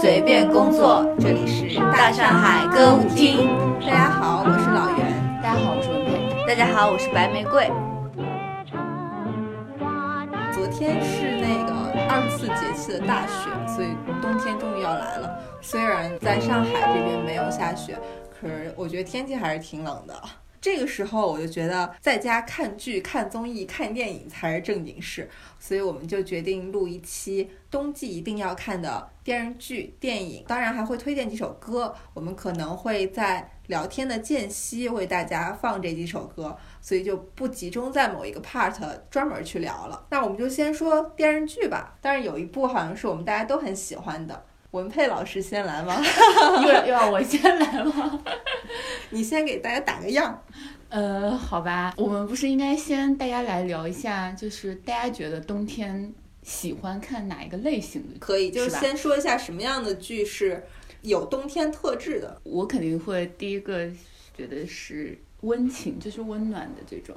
随便工作，这里是大上海歌舞厅。大家好，我是老袁。大家好，我是文佩。大家好，我是白玫瑰。昨天是那个二十四节气的大雪，所以冬天终于要来了。虽然在上海这边没有下雪，可是我觉得天气还是挺冷的。这个时候我就觉得在家看剧、看综艺、看电影才是正经事，所以我们就决定录一期冬季一定要看的电视剧、电影，当然还会推荐几首歌。我们可能会在聊天的间隙为大家放这几首歌，所以就不集中在某一个 part 专门去聊了。那我们就先说电视剧吧，但是有一部好像是我们大家都很喜欢的。文佩老师先来吗？又要又要我先来吗？你先给大家打个样。呃，好吧，我们不是应该先大家来聊一下，就是大家觉得冬天喜欢看哪一个类型的？可以，就是先说一下什么样的剧是有冬天特质的。我肯定会第一个觉得是温情，就是温暖的这种，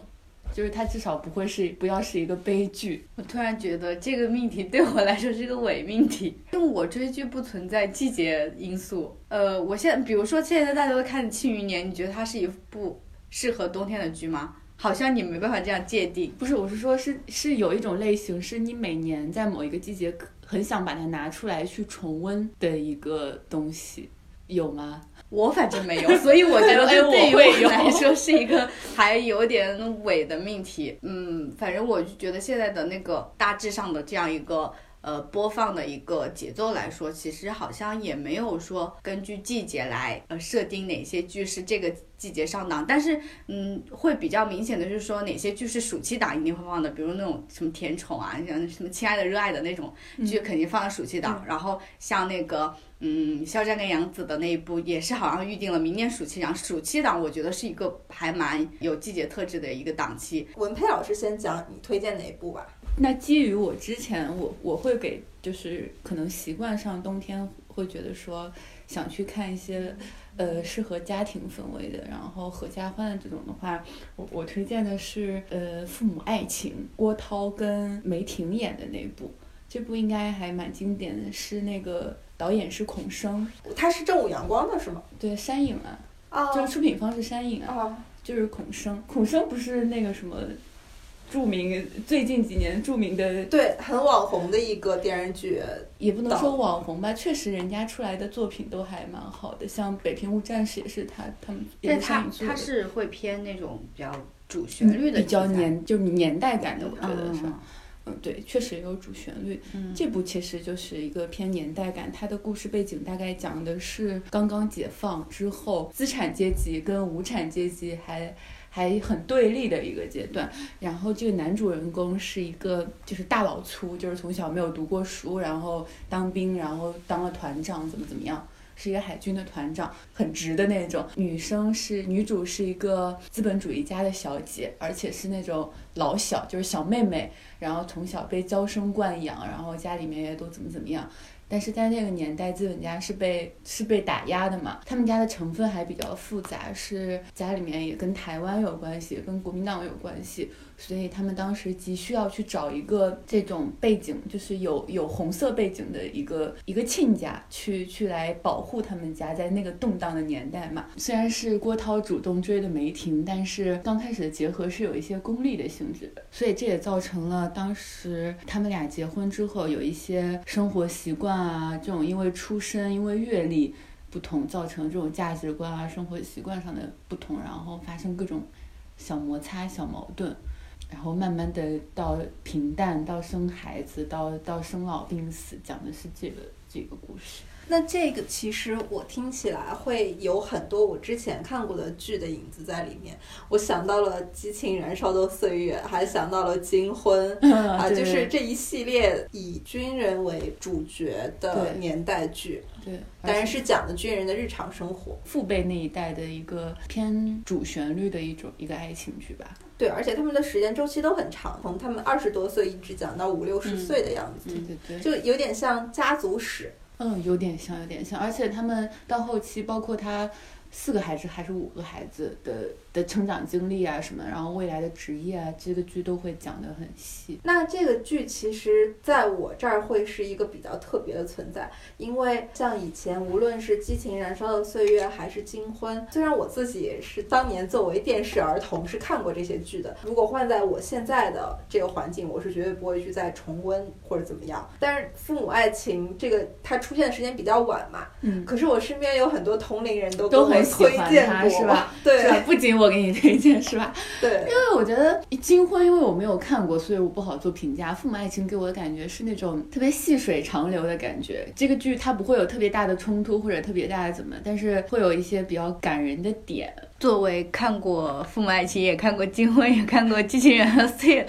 就是它至少不会是不要是一个悲剧。我突然觉得这个命题对我来说是个伪命题，因为我追剧不存在季节因素。呃，我现在比如说现在大家都看《庆余年》，你觉得它是一部适合冬天的剧吗？好像你没办法这样界定。不是，我是说是是有一种类型，是你每年在某一个季节很想把它拿出来去重温的一个东西，有吗？我反正没有，所以我觉得对于我来说是一个 还有点伪的命题。嗯，反正我就觉得现在的那个大致上的这样一个呃播放的一个节奏来说，其实好像也没有说根据季节来呃设定哪些剧是这个季节上档，但是嗯会比较明显的就是说哪些剧是暑期档一定会放的，比如那种什么甜宠啊，像什么亲爱的热爱的那种剧肯定放在暑期档，然后像那个。嗯，肖战跟杨紫的那一部也是好像预定了明年暑期档。暑期档我觉得是一个还蛮有季节特质的一个档期。文佩老师先讲你推荐哪一部吧。那基于我之前我我会给就是可能习惯上冬天会觉得说想去看一些呃适合家庭氛围的，然后合家欢的这种的话，我我推荐的是呃父母爱情，郭涛跟梅婷演的那部，这部应该还蛮经典的，是那个导演是孔笙，他是正午阳光的是吗？对山影啊，啊就是出品方是山影啊，啊，就是孔笙，孔笙不是那个什么著名最近几年著名的对，很网红的一个电视剧。也不能说网红吧，确实人家出来的作品都还蛮好的，像《北平无战事》也是他他们也但它是上一做的，它是会偏那种比较主旋律的比较年就是年代感的，我觉得是，嗯嗯，对，确实也有主旋律。嗯这部其实就是一个偏年代感，它的故事背景大概讲的是刚刚解放之后，资产阶级跟无产阶级还。还很对立的一个阶段，然后这个男主人公是一个就是大老粗，就是从小没有读过书，然后当兵，然后当了团长，怎么怎么样，是一个海军的团长，很直的那种。女生是女主是一个资本主义家的小姐，而且是那种老小，就是小妹妹，然后从小被娇生惯养，然后家里面也都怎么怎么样。但是在那个年代，资本家是被是被打压的嘛，他们家的成分还比较复杂，是家里面也跟台湾有关系，跟国民党有关系，所以他们当时急需要去找一个这种背景，就是有有红色背景的一个一个亲家，去去来保护他们家在那个动荡的年代嘛。虽然是郭涛主动追的梅婷，但是刚开始的结合是有一些功利的性质的，所以这也造成了当时他们俩结婚之后有一些生活习惯啊，这种因为出身、因为阅历不同，造成这种价值观啊、生活习惯上的不同，然后发生各种小摩擦、小矛盾。然后慢慢的到平淡，到生孩子，到到生老病死，讲的是这个这个故事。那这个其实我听起来会有很多我之前看过的剧的影子在里面。我想到了《激情燃烧的岁月》，还想到了《金婚 》啊，就是这一系列以军人为主角的年代剧，对，当然是讲的军人的日常生活。父辈那一代的一个偏主旋律的一种一个爱情剧吧。对，而且他们的时间周期都很长，从他们二十多岁一直讲到五六十嗯岁的样子，对对对，就有点像家族史。嗯，有点像，有点像，而且他们到后期，包括他四个孩子还是五个孩子的的成长经历啊什么，然后未来的职业啊，这个剧都会讲得很细。那这个剧其实在我这儿会是一个比较特别的存在，因为像以前无论是《激情燃烧的岁月》还是《金婚》，虽然我自己也是当年作为电视儿童是看过这些剧的，如果换在我现在的这个环境，我是绝对不会去再重温或者怎么样。但是《父母爱情》这个它出现的时间比较晚嘛，嗯，可是我身边有很多同龄人都都很推荐过，它是吧？对？不仅我给你推荐是吧？对因为我觉得《金婚》，因为我没有看过，所以我不好做评价。《父母爱情》给我的感觉是那种特别细水长流的感觉。这个剧它不会有特别大的冲突或者特别大的怎么，但是会有一些比较感人的点。作为看过《父母爱情》，也看过《金婚》，也看过《机器人》，所以》，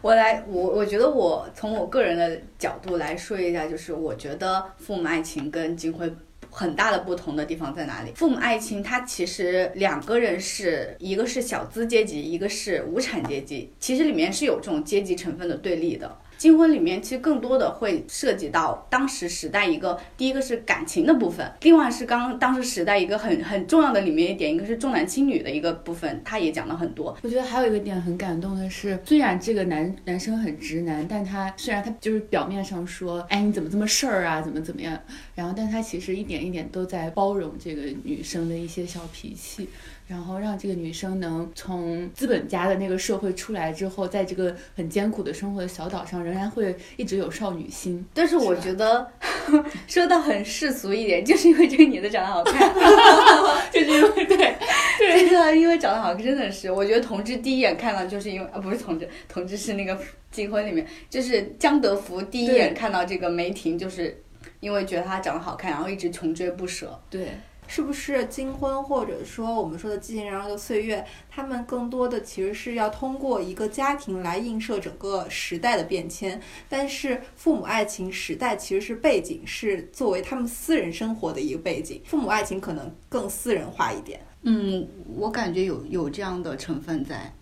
我来，我我觉得我从我个人的角度来说一下，就是我觉得《父母爱情》跟《金婚》。很大的不同的地方在哪里？父母爱情，它其实两个人是一个是小资阶级，一个是无产阶级，其实里面是有这种阶级成分的对立的。金婚里面其实更多的会涉及到当时时代一个，第一个是感情的部分，另外是刚当时时代一个很很重要的里面一点，一个是重男轻女的一个部分，他也讲了很多。我觉得还有一个点很感动的是，虽然这个男男生很直男，但他虽然他就是表面上说，哎你怎么这么事儿啊，怎么怎么样，然后但他其实一点一点都在包容这个女生的一些小脾气。然后让这个女生能从资本家的那个社会出来之后，在这个很艰苦的生活的小岛上，仍然会一直有少女心。但是我觉得说到很世俗一点，就是因为这个女的长得好看，就是因为对，对，就是因为长得好看，真的是，我觉得同志第一眼看到就是因为啊，不是同志，同志是那个金婚里面，就是江德福第一眼看到这个梅婷，就是因为觉得她长得好看，然后一直穷追不舍。对。是不是金婚，或者说我们说的激情燃烧的岁月，他们更多的其实是要通过一个家庭来映射整个时代的变迁。但是父母爱情时代其实是背景，是作为他们私人生活的一个背景。父母爱情可能更私人化一点。嗯，我感觉有有这样的成分在，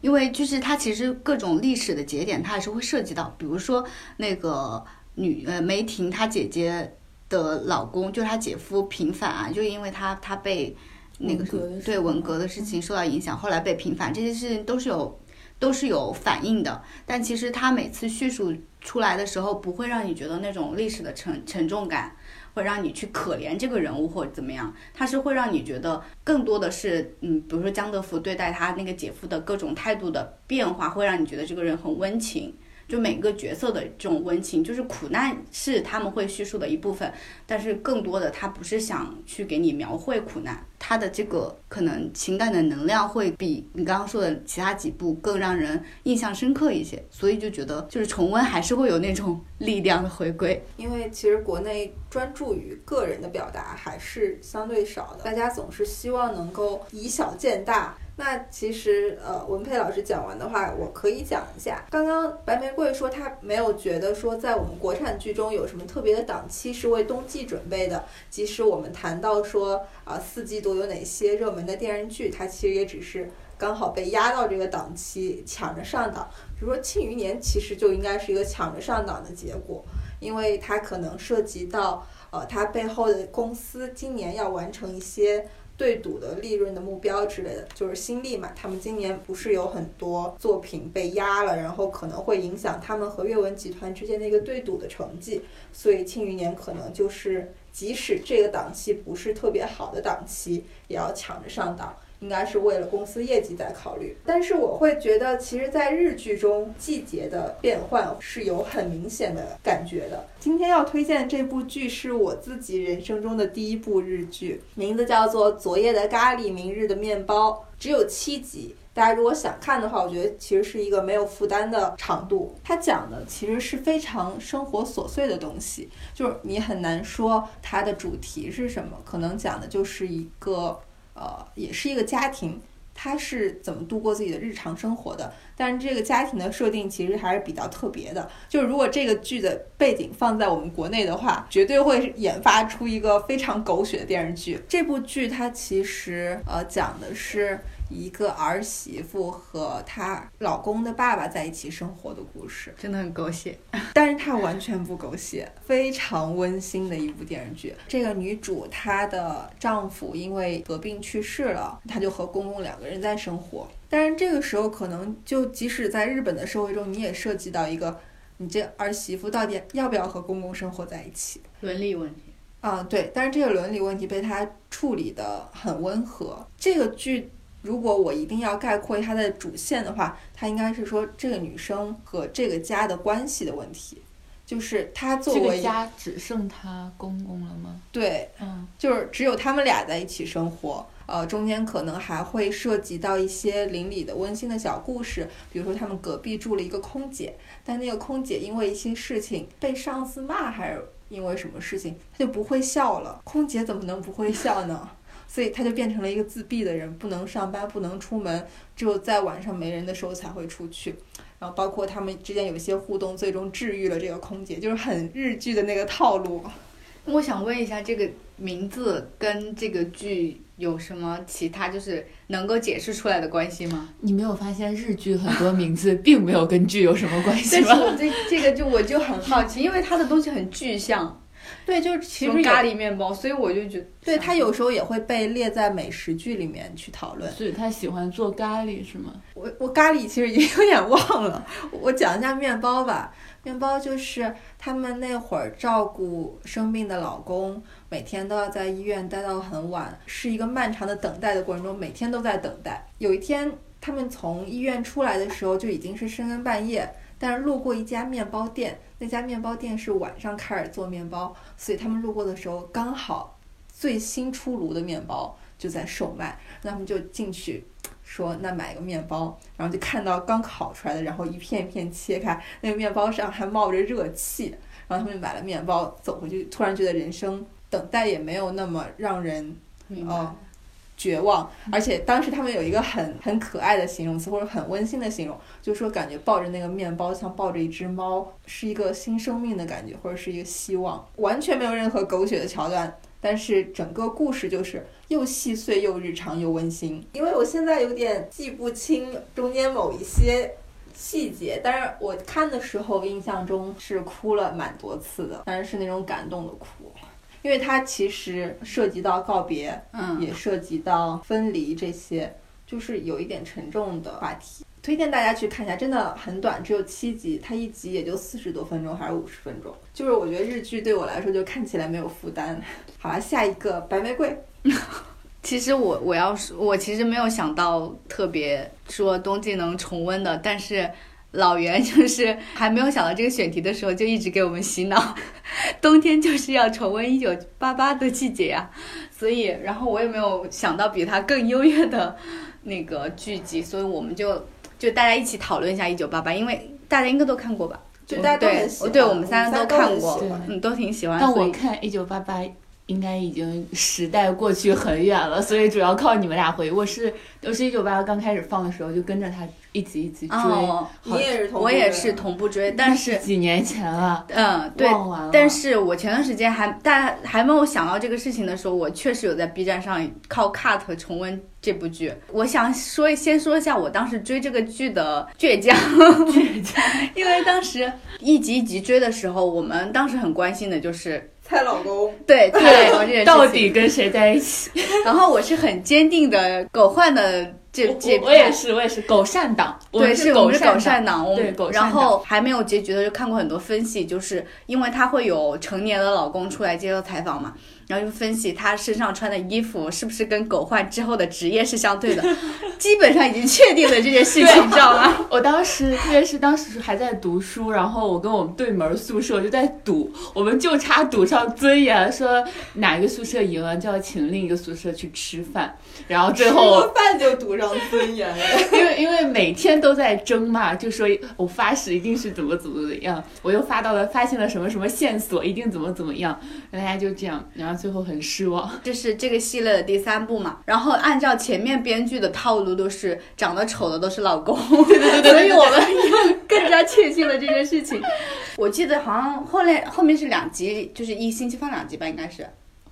因为就是它其实各种历史的节点，它还是会涉及到，比如说那个女呃梅婷她姐姐。的老公就是她姐夫平反啊，就因为他他被那个对文革的事情受到影响，后来被平反，这些事情都是有 都是有反应的。但其实他每次叙述出来的时候，不会让你觉得那种历史的沉沉重感，会让你去可怜这个人物或者怎么样。他是会让你觉得更多的是，嗯，比如说江德福对待他那个姐夫的各种态度的变化，会让你觉得这个人很温情。就每个角色的这种温情，就是苦难是他们会叙述的一部分，但是更多的他不是想去给你描绘苦难，他的这个可能情感的能量会比你刚刚说的其他几部更让人印象深刻一些，所以就觉得就是重温还是会有那种 力量的回归。因为其实国内专注于个人的表达还是相对少的，大家总是希望能够以小见大。那其实，呃，文佩老师讲完的话，我可以讲一下。刚刚白玫瑰说她没有觉得说在我们国产剧中有什么特别的档期是为冬季准备的。即使我们谈到说啊，四季度有哪些热门的电视剧，它其实也只是刚好被压到这个档期抢着上档。比如说《庆余年》，其实就应该是一个抢着上档的结果，因为它可能涉及到呃，它背后的公司今年要完成一些。对赌的利润的目标之类的，就是新力嘛。他们今年不是有很多作品被压了，然后可能会影响他们和阅文集团之间的一个对赌的成绩。所以庆余年可能就是，即使这个档期不是特别好的档期，也要抢着上档。应该是为了公司业绩在考虑，但是我会觉得，其实，在日剧中，季节的变换是有很明显的感觉的。今天要推荐这部剧是我自己人生中的第一部日剧，名字叫做《昨夜的咖喱，明日的面包》，只有七集。大家如果想看的话，我觉得其实是一个没有负担的长度。它讲的其实是非常生活琐碎的东西，就是你很难说它的主题是什么，可能讲的就是一个。呃，也是一个家庭，他是怎么度过自己的日常生活的？但是这个家庭的设定其实还是比较特别的。就是如果这个剧的背景放在我们国内的话，绝对会研发出一个非常狗血的电视剧。这部剧它其实呃讲的是一个儿媳妇和她老公的爸爸在一起生活的故事，真的很狗血。但是它完全不狗血，非常温馨的一部电视剧。这个女主她的丈夫因为得病去世了，她就和公公两个人在生活。但是这个时候，可能就即使在日本的社会中，你也涉及到一个，你这儿媳妇到底要不要和公公生活在一起？伦理问题。啊，对，但是这个伦理问题被他处理的很温和。这个剧，如果我一定要概括它的主线的话，它应该是说这个女生和这个家的关系的问题，就是她作为这个家只剩她公公了吗？对，嗯，就是只有他们俩在一起生活。呃，中间可能还会涉及到一些邻里的温馨的小故事，比如说他们隔壁住了一个空姐，但那个空姐因为一些事情被上司骂，还是因为什么事情，她就不会笑了。空姐怎么能不会笑呢？所以他就变成了一个自闭的人，不能上班，不能出门，只有在晚上没人的时候才会出去。然后包括他们之间有一些互动，最终治愈了这个空姐，就是很日剧的那个套路。我想问一下，这个名字跟这个剧有什么其他就是能够解释出来的关系吗？你没有发现日剧很多名字并没有跟剧有什么关系吗？但是我这这个就我就很好奇，因为它的东西很具象，对，就是其实咖喱面包，所以我就觉得，对它有时候也会被列在美食剧里面去讨论。所以他喜欢做咖喱是吗？我我咖喱其实也有点忘了，我讲一下面包吧。面包就是他们那会儿照顾生病的老公，每天都要在医院待到很晚，是一个漫长的等待的过程中，每天都在等待。有一天，他们从医院出来的时候就已经是深更半夜，但是路过一家面包店，那家面包店是晚上开始做面包，所以他们路过的时候刚好最新出炉的面包就在售卖，那他们就进去。说那买个面包，然后就看到刚烤出来的，然后一片一片切开，那个面包上还冒着热气，然后他们买了面包走回去，突然觉得人生等待也没有那么让人呃绝望，而且当时他们有一个很很可爱的形容词或者很温馨的形容，就是说感觉抱着那个面包像抱着一只猫，是一个新生命的感觉或者是一个希望，完全没有任何狗血的桥段。但是整个故事就是又细碎又日常又温馨。因为我现在有点记不清中间某一些细节，但是我看的时候印象中是哭了蛮多次的，但是是那种感动的哭。因为它其实涉及到告别，嗯，也涉及到分离这些，就是有一点沉重的话题。推荐大家去看一下，真的很短，只有七集，它一集也就四十多分钟还是五十分钟。就是我觉得日剧对我来说就看起来没有负担。好了，下一个白玫瑰。其实我我要说，我其实没有想到特别说冬季能重温的，但是老袁 就是还没有想到这个选题的时候，就一直给我们洗脑，冬天就是要重温一九八八的季节呀。所以，然后我也没有想到比它更优越的那个剧集，所以我们就就大家一起讨论一下一九八八，因为大家应该都看过吧？就大家都对很喜欢，对我们三个都都看过嗯，都挺喜欢。但我看一九八八应该已经时代过去很远了，所以主要靠你们俩回忆。我是我是一九八八刚开始放的时候就跟着他一集一集追，哦，你也是同我也是同步追，但是几年前了，嗯，对。但是我前段时间还但还没有想到这个事情的时候，我确实有在 B 站上靠 cut 重温这部剧。我想说，先说一下我当时追这个剧的倔强，倔强，因为当时一集一集追的时候，我们当时很关心的就是猜老公。对对这件事情到底跟谁在一起？然后我是很坚定的狗焕的这这我我也是，我也是狗善党，对，是我们是狗狗善善党，对狗善然后还没有结局的就看过很多分析，就是因为他会有成年的老公出来接受采访嘛，然后就分析他身上穿的衣服是不是跟狗焕之后的职业是相对的，基本上已经确定了这件事情，你知道吗？我当时，特别是当时还在读书，然后我跟我们对门宿舍就在赌，我们就差赌上尊严，说哪个宿舍赢了就要请另一个宿舍去吃饭，然后最后个饭就赌上尊严了。因为因为每天都在争嘛，就说我发誓一定是怎么怎么怎么样，我又发到了发现了什么什么线索，一定怎么怎么样，大家就这样，然后最后很失望。这是这个系列的第三部嘛，然后按照前面编剧的套路，都是长得丑的都是老公，对对对所以我们又更加确信了这件事情。我记得好像后来后面是两集，就是一星期放两集吧，应该是。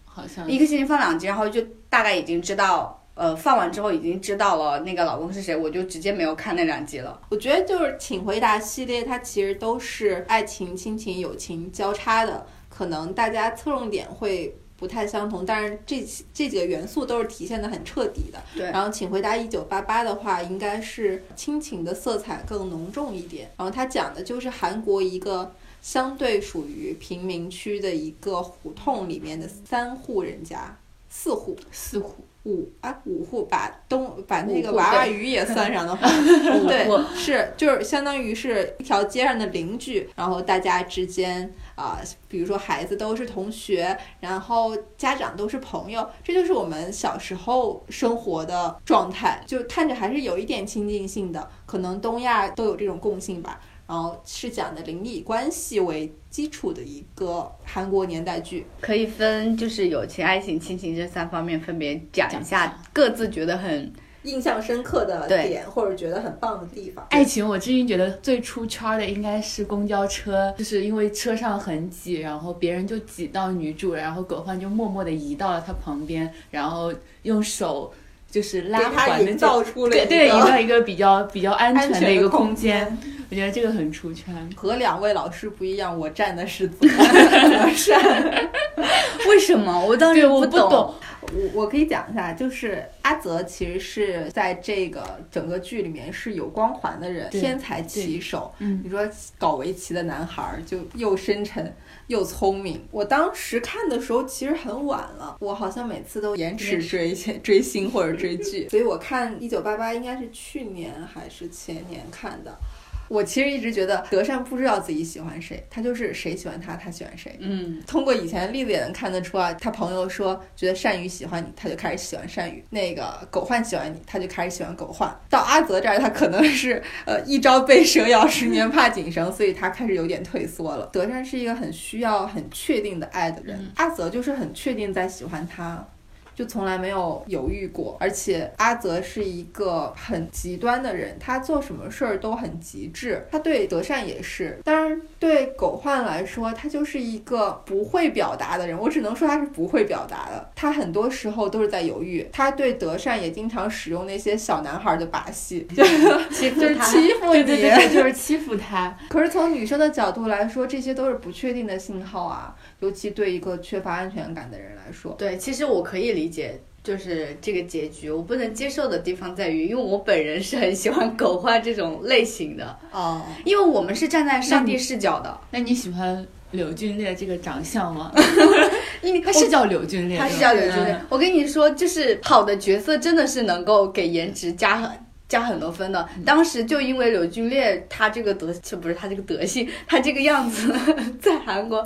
好像一个星期放两集，然后就大概已经知道呃放完之后已经知道了那个老公是谁，我就直接没有看那两集了。我觉得就是《请回答》系列，它其实都是爱情、亲情、友情交叉的，可能大家侧重点会不太相同，但是这这几个元素都是体现的很彻底的。对然后《请回答一九八八》的话，应该是亲情的色彩更浓重一点。然后它讲的就是韩国一个相对属于贫民区的一个胡同里面的三户人家，四户。四户，五啊五户，把东把那个娃娃鱼也 算上的话，对，是就是相当于是一条街上的邻居，然后大家之间啊、比如说孩子都是同学，然后家长都是朋友，这就是我们小时候生活的状态，就看着还是有一点亲近性的，可能东亚都有这种共性吧。然后是讲的邻里关系为基础的一个韩国年代剧，可以分就是友情、爱情、亲情这三方面分别讲一下下，各自觉得很印象深刻的点或者觉得很棒的地方。爱情，我至今觉得最出圈的应该是公交车，就是因为车上很挤，然后别人就挤到女主，然后狗焕就默默地移到了她旁边，然后用手就是拉环的这造出了一对对，营个造一个比较比较安全的一个空间，我觉得这个很出圈。和两位老师不一样，我站的是择择善。为什么？我当时，我不不懂，我我可以讲一下，就是阿泽其实是在这个整个剧里面是有光环的人，天才棋手。嗯你说搞围棋的男孩儿就又深沉又聪明。我当时看的时候其实很晚了，我好像每次都延迟追 追星或者追剧，所以我看《一九八八》应该是去年还是前年看的。我其实一直觉得德善不知道自己喜欢谁，他就是谁喜欢他，他喜欢谁。嗯，通过以前的例子也能看得出啊，他朋友说觉得善宇喜欢你，他就开始喜欢善宇；那个狗焕喜欢你，他就开始喜欢狗焕。到阿泽这儿，他可能是呃一朝被蛇咬，十年怕井绳，所以他开始有点退缩了。德善是一个很需要很确定的爱的人，阿泽就是很确定在喜欢他。就从来没有犹豫过，而且阿泽是一个很极端的人，他做什么事儿都很极致。他对德善也是，当然对狗焕来说，他就是一个不会表达的人。我只能说他是不会表达的，他很多时候都是在犹豫。他对德善也经常使用那些小男孩的把戏，就欺负就是他欺负你。对对对对，就是欺负他。可是从女生的角度来说，这些都是不确定的信号啊，尤其对一个缺乏安全感的人来说。对，其实我可以理解。就是这个结局，我不能接受的地方在于，因为我本人是很喜欢狗焕这种类型的，哦，因为我们是站在上帝视角的，那你喜欢柳俊烈这个长相吗？因为他是叫柳俊烈，他是叫柳俊烈。我跟你说，就是好的角色真的是能够给颜值加很。加很多分的，当时就因为柳俊烈他这个德，这不是他这个德性，他这个样子，在韩国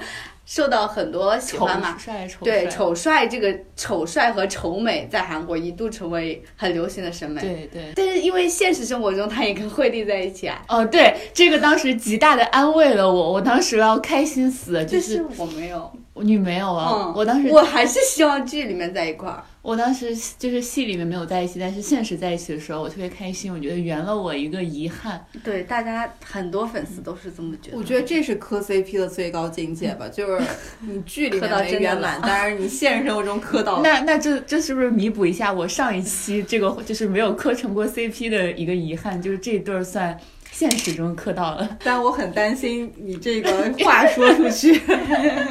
受到很多喜欢嘛。帅丑对，丑帅这个丑帅和丑美在韩国一度成为很流行的审美。对对。但是因为现实生活中他也跟惠利在一起啊，哦，对，这个当时极大的安慰了我，我当时要开心死了，就就是是我没有，你没有啊，嗯，我当时我还是希望剧里面在一块儿。我当时就是戏里面没有在一起，但是现实在一起的时候，我特别开心，我觉得圆了我一个遗憾。对，大家很多粉丝都是这么觉得。我觉得这是磕 CP 的最高境界吧，就是你剧里磕到面没圆满，但是你现实生活中磕到 了。那那这这是不是弥补一下我上一期这个就是没有磕成过 CP 的一个遗憾？就是这对儿算现实中磕到了，但我很担心你这个话说出去，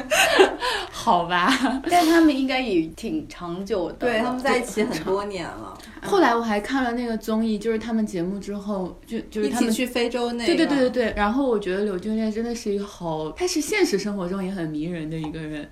好吧？但他们应该也挺长久的。对他们在一起很多年了，后来我还看了那个综艺，就是他们节目之后，就就是他们。一起去非洲那个。对对对对对，然后我觉得柳俊烈真的是一个好，他是现实生活中也很迷人的一个人，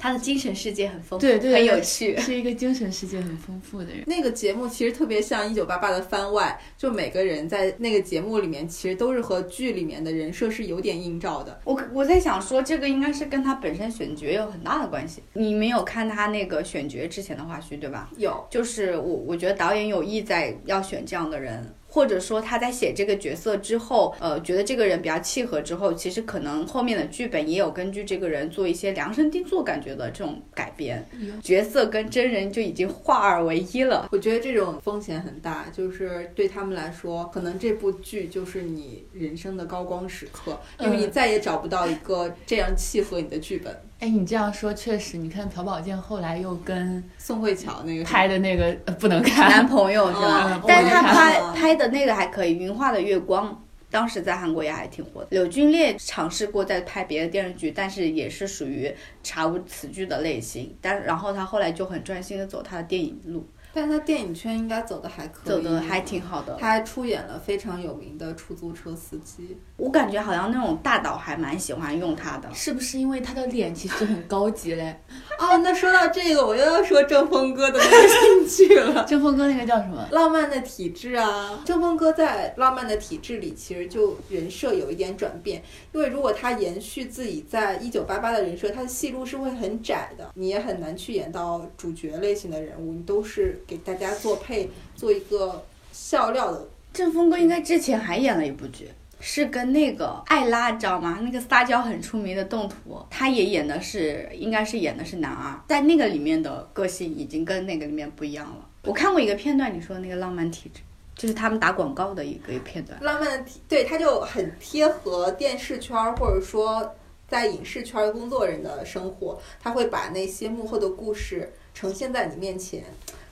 他的精神世界很丰富，对对，很有趣。是一个精神世界很丰富的人。那个节目其实特别像《一九八八》的番外，就每个人在那个节目里面，其实都是和剧里面的人设是有点映照的。我我在想说，这个应该是跟他本身选角有很大的关系。你没有看他那个选角之前的花絮，对吧？有，就是我我觉得导演有意在要选这样的人，或者说他在写这个角色之后，呃，觉得这个人比较契合之后，其实可能后面的剧本也有根据这个人做一些量身定做感觉的这种改编，角色跟真人就已经化二为一了。我觉得这种风险很大，就是对他们来说，可能这部剧就是你人生的高光时刻，因为你再也找不到一个这样契合你的剧本。哎，你这样说确实，你看朴宝剑后来又跟宋慧乔那个拍的那个、呃不能看，男朋友是吧？嗯但是他拍过拍的那个还可以，《云画的月光》。当时在韩国也还挺火的。柳俊烈尝试过在拍别的电视剧，但是也是属于查无此剧的类型。但然后他后来就很专心的走他的电影路，但是他电影圈应该走的还可以，走的还挺好的。他还出演了非常有名的出租车司机。我感觉好像那种大导还蛮喜欢用他的。是不是因为他的脸其实很高级嘞？哦，那说到这个，我又要说郑峰哥的那个新剧了。郑峰哥那个叫什么？浪漫的体质啊，郑峰哥在《浪漫的体质》里其实就人设有一点转变，因为如果他延续自己在一九八八的人设，他的戏路是会很窄的，你也很难去演到主角类型的人物，你都是给大家做配，做一个笑料的。郑峰哥应该之前还演了一部剧，是跟那个艾拉，知道吗？那个撒娇很出名的动图，他也演的是，应该是演的是男二，在那个里面的个性已经跟那个里面不一样了。我看过一个片段，你说的那个浪漫体质，就是他们打广告的一个片段。浪漫的体，对，他就很贴合电视圈儿或者说在影视圈儿工作人的生活，他会把那些幕后的故事呈现在你面前。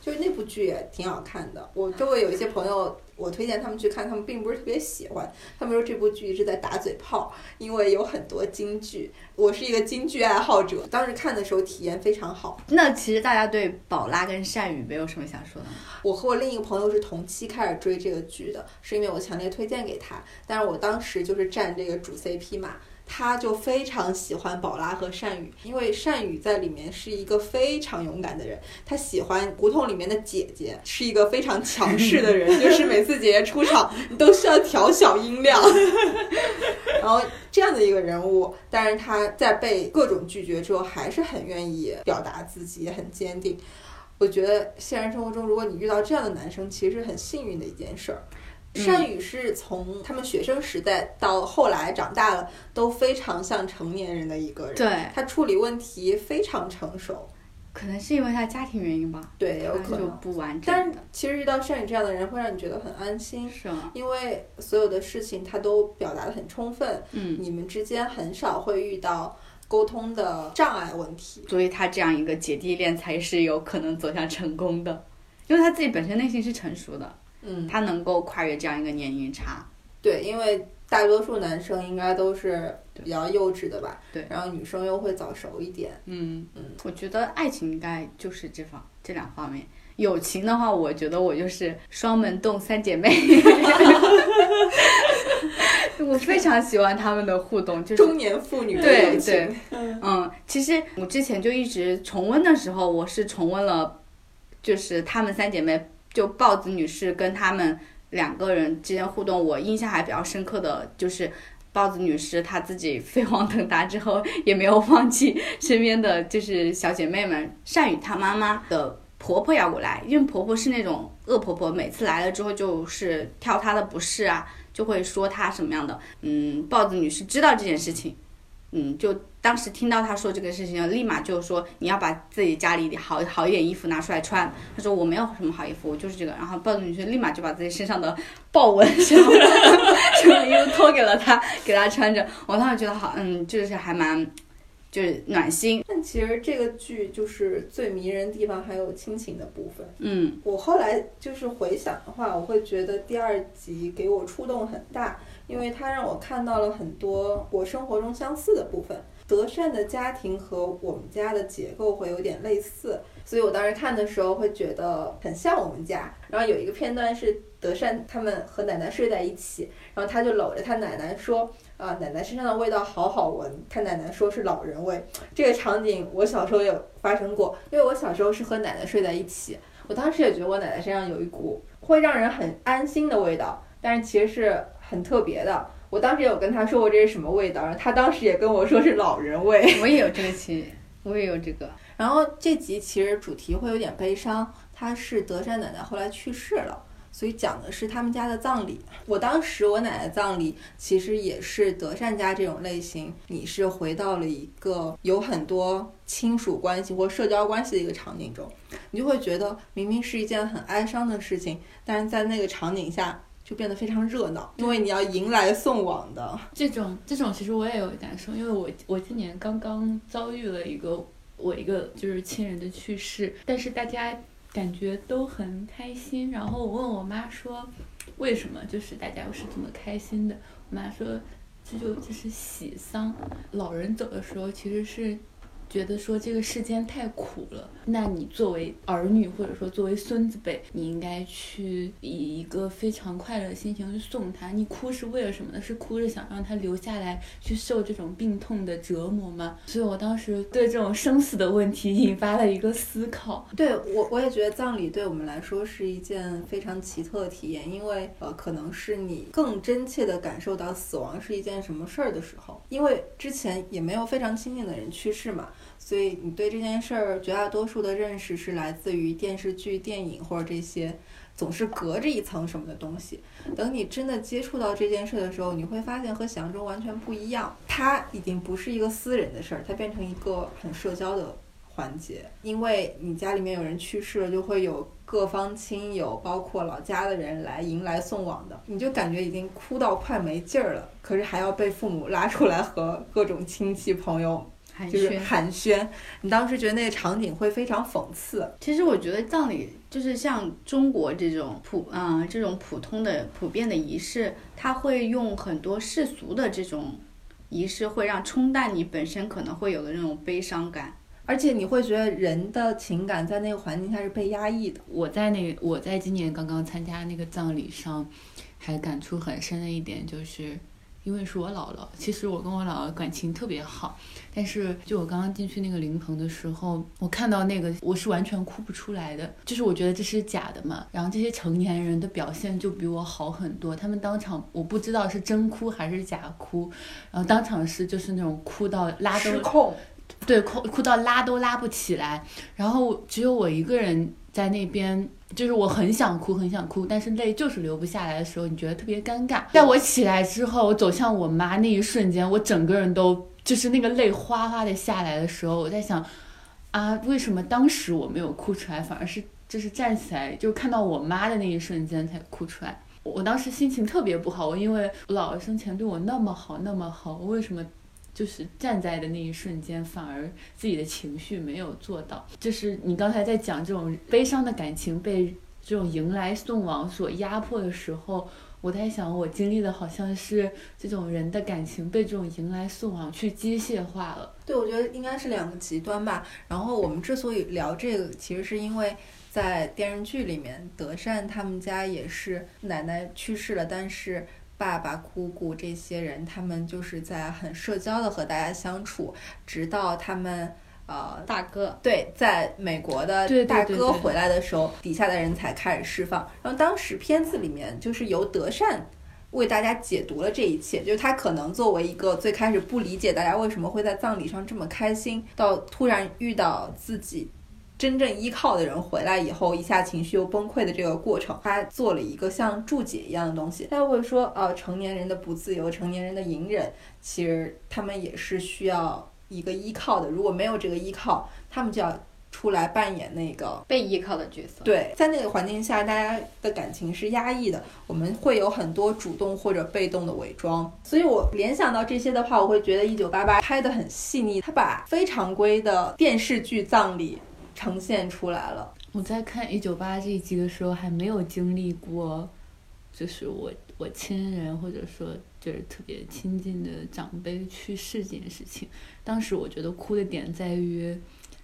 就是那部剧也挺好看的，我周围有一些朋友，我推荐他们去看，他们并不是特别喜欢，他们说这部剧一直在打嘴炮，因为有很多京剧。我是一个京剧爱好者，当时看的时候体验非常好。那其实大家对宝拉跟单宇没有什么想说的吗？我和我另一个朋友是同期开始追这个剧的，是因为我强烈推荐给他，但是我当时就是站这个主 CP 嘛，他就非常喜欢宝拉和善宇，因为善宇在里面是一个非常勇敢的人，他喜欢胡同里面的姐姐，是一个非常强势的人，就是每次姐姐出场，你都需要调小音量，然后这样的一个人物，但是他在被各种拒绝之后，还是很愿意表达自己，也很坚定。我觉得现实生活中，如果你遇到这样的男生，其实是很幸运的一件事儿。嗯单宇是从他们学生时代到后来长大了，都非常像成年人的一个人。对，他处理问题非常成熟。可能是因为他家庭原因吧，对，有可能。不完整但是。其实遇到善宇这样的人，会让你觉得很安心，是吗？因为所有的事情他都表达的很充分，嗯，你们之间很少会遇到沟通的障碍问题。所以他这样一个姐弟恋才是有可能走向成功的，因为他自己本身内心是成熟的，嗯，他能够跨越这样一个年龄差。对，因为大多数男生应该都是比较幼稚的吧，对。然后女生又会早熟一点。嗯嗯，我觉得爱情应该就是这方这两方面。友情的话，我觉得我就是双门洞三姐妹，我非常喜欢他们的互动，就是中年妇女的对对，嗯，其实我之前就一直重温的时候，我是重温了，就是她们三姐妹，就豹子女士跟她们两个人之间互动，我印象还比较深刻的就是。豹子女士她自己飞黄腾达之后，也没有放弃身边的就是小姐妹们。善宇她妈妈的婆婆要过来，因为婆婆是那种恶婆婆，每次来了之后就是挑她的不是啊，就会说她什么样的。嗯，豹子女士知道这件事情，嗯，就当时听到他说这个事情，立马就说你要把自己家里好好一点衣服拿出来穿。他说我没有什么好衣服，我就是这个。然后豹子女生立马就把自己身上的豹纹什么的什么衣服脱给了他，给他穿着。我当时觉得好，嗯，就是还蛮就是暖心，但其实这个剧就是最迷人的地方还有亲情的部分。嗯我后来就是回想的话，我会觉得第二集给我触动很大，因为它让我看到了很多我生活中相似的部分。德善的家庭和我们家的结构会有点类似，所以我当时看的时候会觉得很像我们家。然后有一个片段是德善他们和奶奶睡在一起，然后他就搂着他奶奶说：“啊、奶奶身上的味道好好闻。”他奶奶说是老人味。这个场景我小时候有发生过，因为我小时候是和奶奶睡在一起，我当时也觉得我奶奶身上有一股会让人很安心的味道，但是其实是很特别的。我当时也有跟她说过这是什么味道，然后她当时也跟我说是老人味。我也有这个情，我也有这个，然后这集其实主题会有点悲伤，她是德善奶奶后来去世了。所以讲的是他们家的葬礼。我当时我奶奶葬礼其实也是德善家这种类型，你是回到了一个有很多亲属关系或社交关系的一个场景中，你就会觉得明明是一件很哀伤的事情，但是在那个场景下就变得非常热闹，因为你要迎来送往的。这种这种其实我也有感受，因为我我今年刚刚遭遇了一个我一个就是亲人的去世，但是大家感觉都很开心。然后我问我妈说，为什么就是大家是这么开心的？我妈说，这就就是喜丧，老人走的时候其实是。觉得说这个世间太苦了，那你作为儿女或者说作为孙子辈，你应该去以一个非常快乐的心情去送他。你哭是为了什么呢？是哭着想让他留下来去受这种病痛的折磨吗？所以我当时对这种生死的问题引发了一个思考。对我，我也觉得葬礼对我们来说是一件非常奇特的体验，因为呃，可能是你更真切的感受到死亡是一件什么事儿的时候，因为之前也没有非常亲近的人去世嘛。所以你对这件事儿绝大多数的认识是来自于电视剧、电影或者这些总是隔着一层什么的东西。等你真的接触到这件事的时候，你会发现和想象中完全不一样。它已经不是一个私人的事儿，它变成一个很社交的环节。因为你家里面有人去世了，就会有各方亲友，包括老家的人来迎来送往的。你就感觉已经哭到快没劲儿了，可是还要被父母拉出来和各种亲戚朋友。就是寒暄，你当时觉得那个场景会非常讽刺。其实我觉得葬礼就是像中国这种普嗯这种普通的普遍的仪式，它会用很多世俗的这种仪式，会让冲淡你本身可能会有的那种悲伤感，而且你会觉得人的情感在那个环境下是被压抑的。我在那个我在今年刚刚参加那个葬礼上，还感触很深的一点就是。因为是我姥姥，其实我跟我姥姥感情特别好，但是就我刚刚进去那个灵棚的时候，我看到那个我是完全哭不出来的，就是我觉得这是假的嘛。然后这些成年人的表现就比我好很多，他们当场我不知道是真哭还是假哭，然后当场是就是那种哭到拉都控，对，哭哭到拉都拉不起来，然后只有我一个人在那边。就是我很想哭，很想哭，但是泪就是流不下来的时候，你觉得特别尴尬。在我起来之后，我走向我妈那一瞬间，我整个人都就是那个泪哗哗的下来的时候，我在想，啊，为什么当时我没有哭出来，反而是就是站起来就看到我妈的那一瞬间才哭出来。我当时心情特别不好，因为我姥姥生前对我那么好，那么好，我为什么？就是站在的那一瞬间，反而自己的情绪没有做到。就是你刚才在讲这种悲伤的感情被这种迎来送往所压迫的时候，我在想，我经历的好像是这种人的感情被这种迎来送往去机械化了。对，我觉得应该是两个极端吧。然后我们之所以聊这个，其实是因为在电视剧里面，德善他们家也是奶奶去世了，但是。爸爸、姑姑这些人，他们就是在很社交的和大家相处，直到他们呃大哥对，在美国的大哥回来的时候，底下的人才开始释放。然后当时片子里面就是由德善为大家解读了这一切，就是他可能作为一个最开始不理解大家为什么会在葬礼上这么开心，到突然遇到自己。真正依靠的人回来以后，一下情绪又崩溃的这个过程，他做了一个像注解一样的东西。他会说，呃，成年人的不自由，成年人的隐忍，其实他们也是需要一个依靠的。如果没有这个依靠，他们就要出来扮演那个被依靠的角色。对，在那个环境下，大家的感情是压抑的，我们会有很多主动或者被动的伪装。所以我联想到这些的话，我会觉得《一九八八》拍的很细腻，他把非常规的电视剧葬礼。呈现出来了。我在看《一九八》这一集的时候，还没有经历过，就是我我亲人或者说就是特别亲近的长辈去世这件事情。当时我觉得哭的点在于，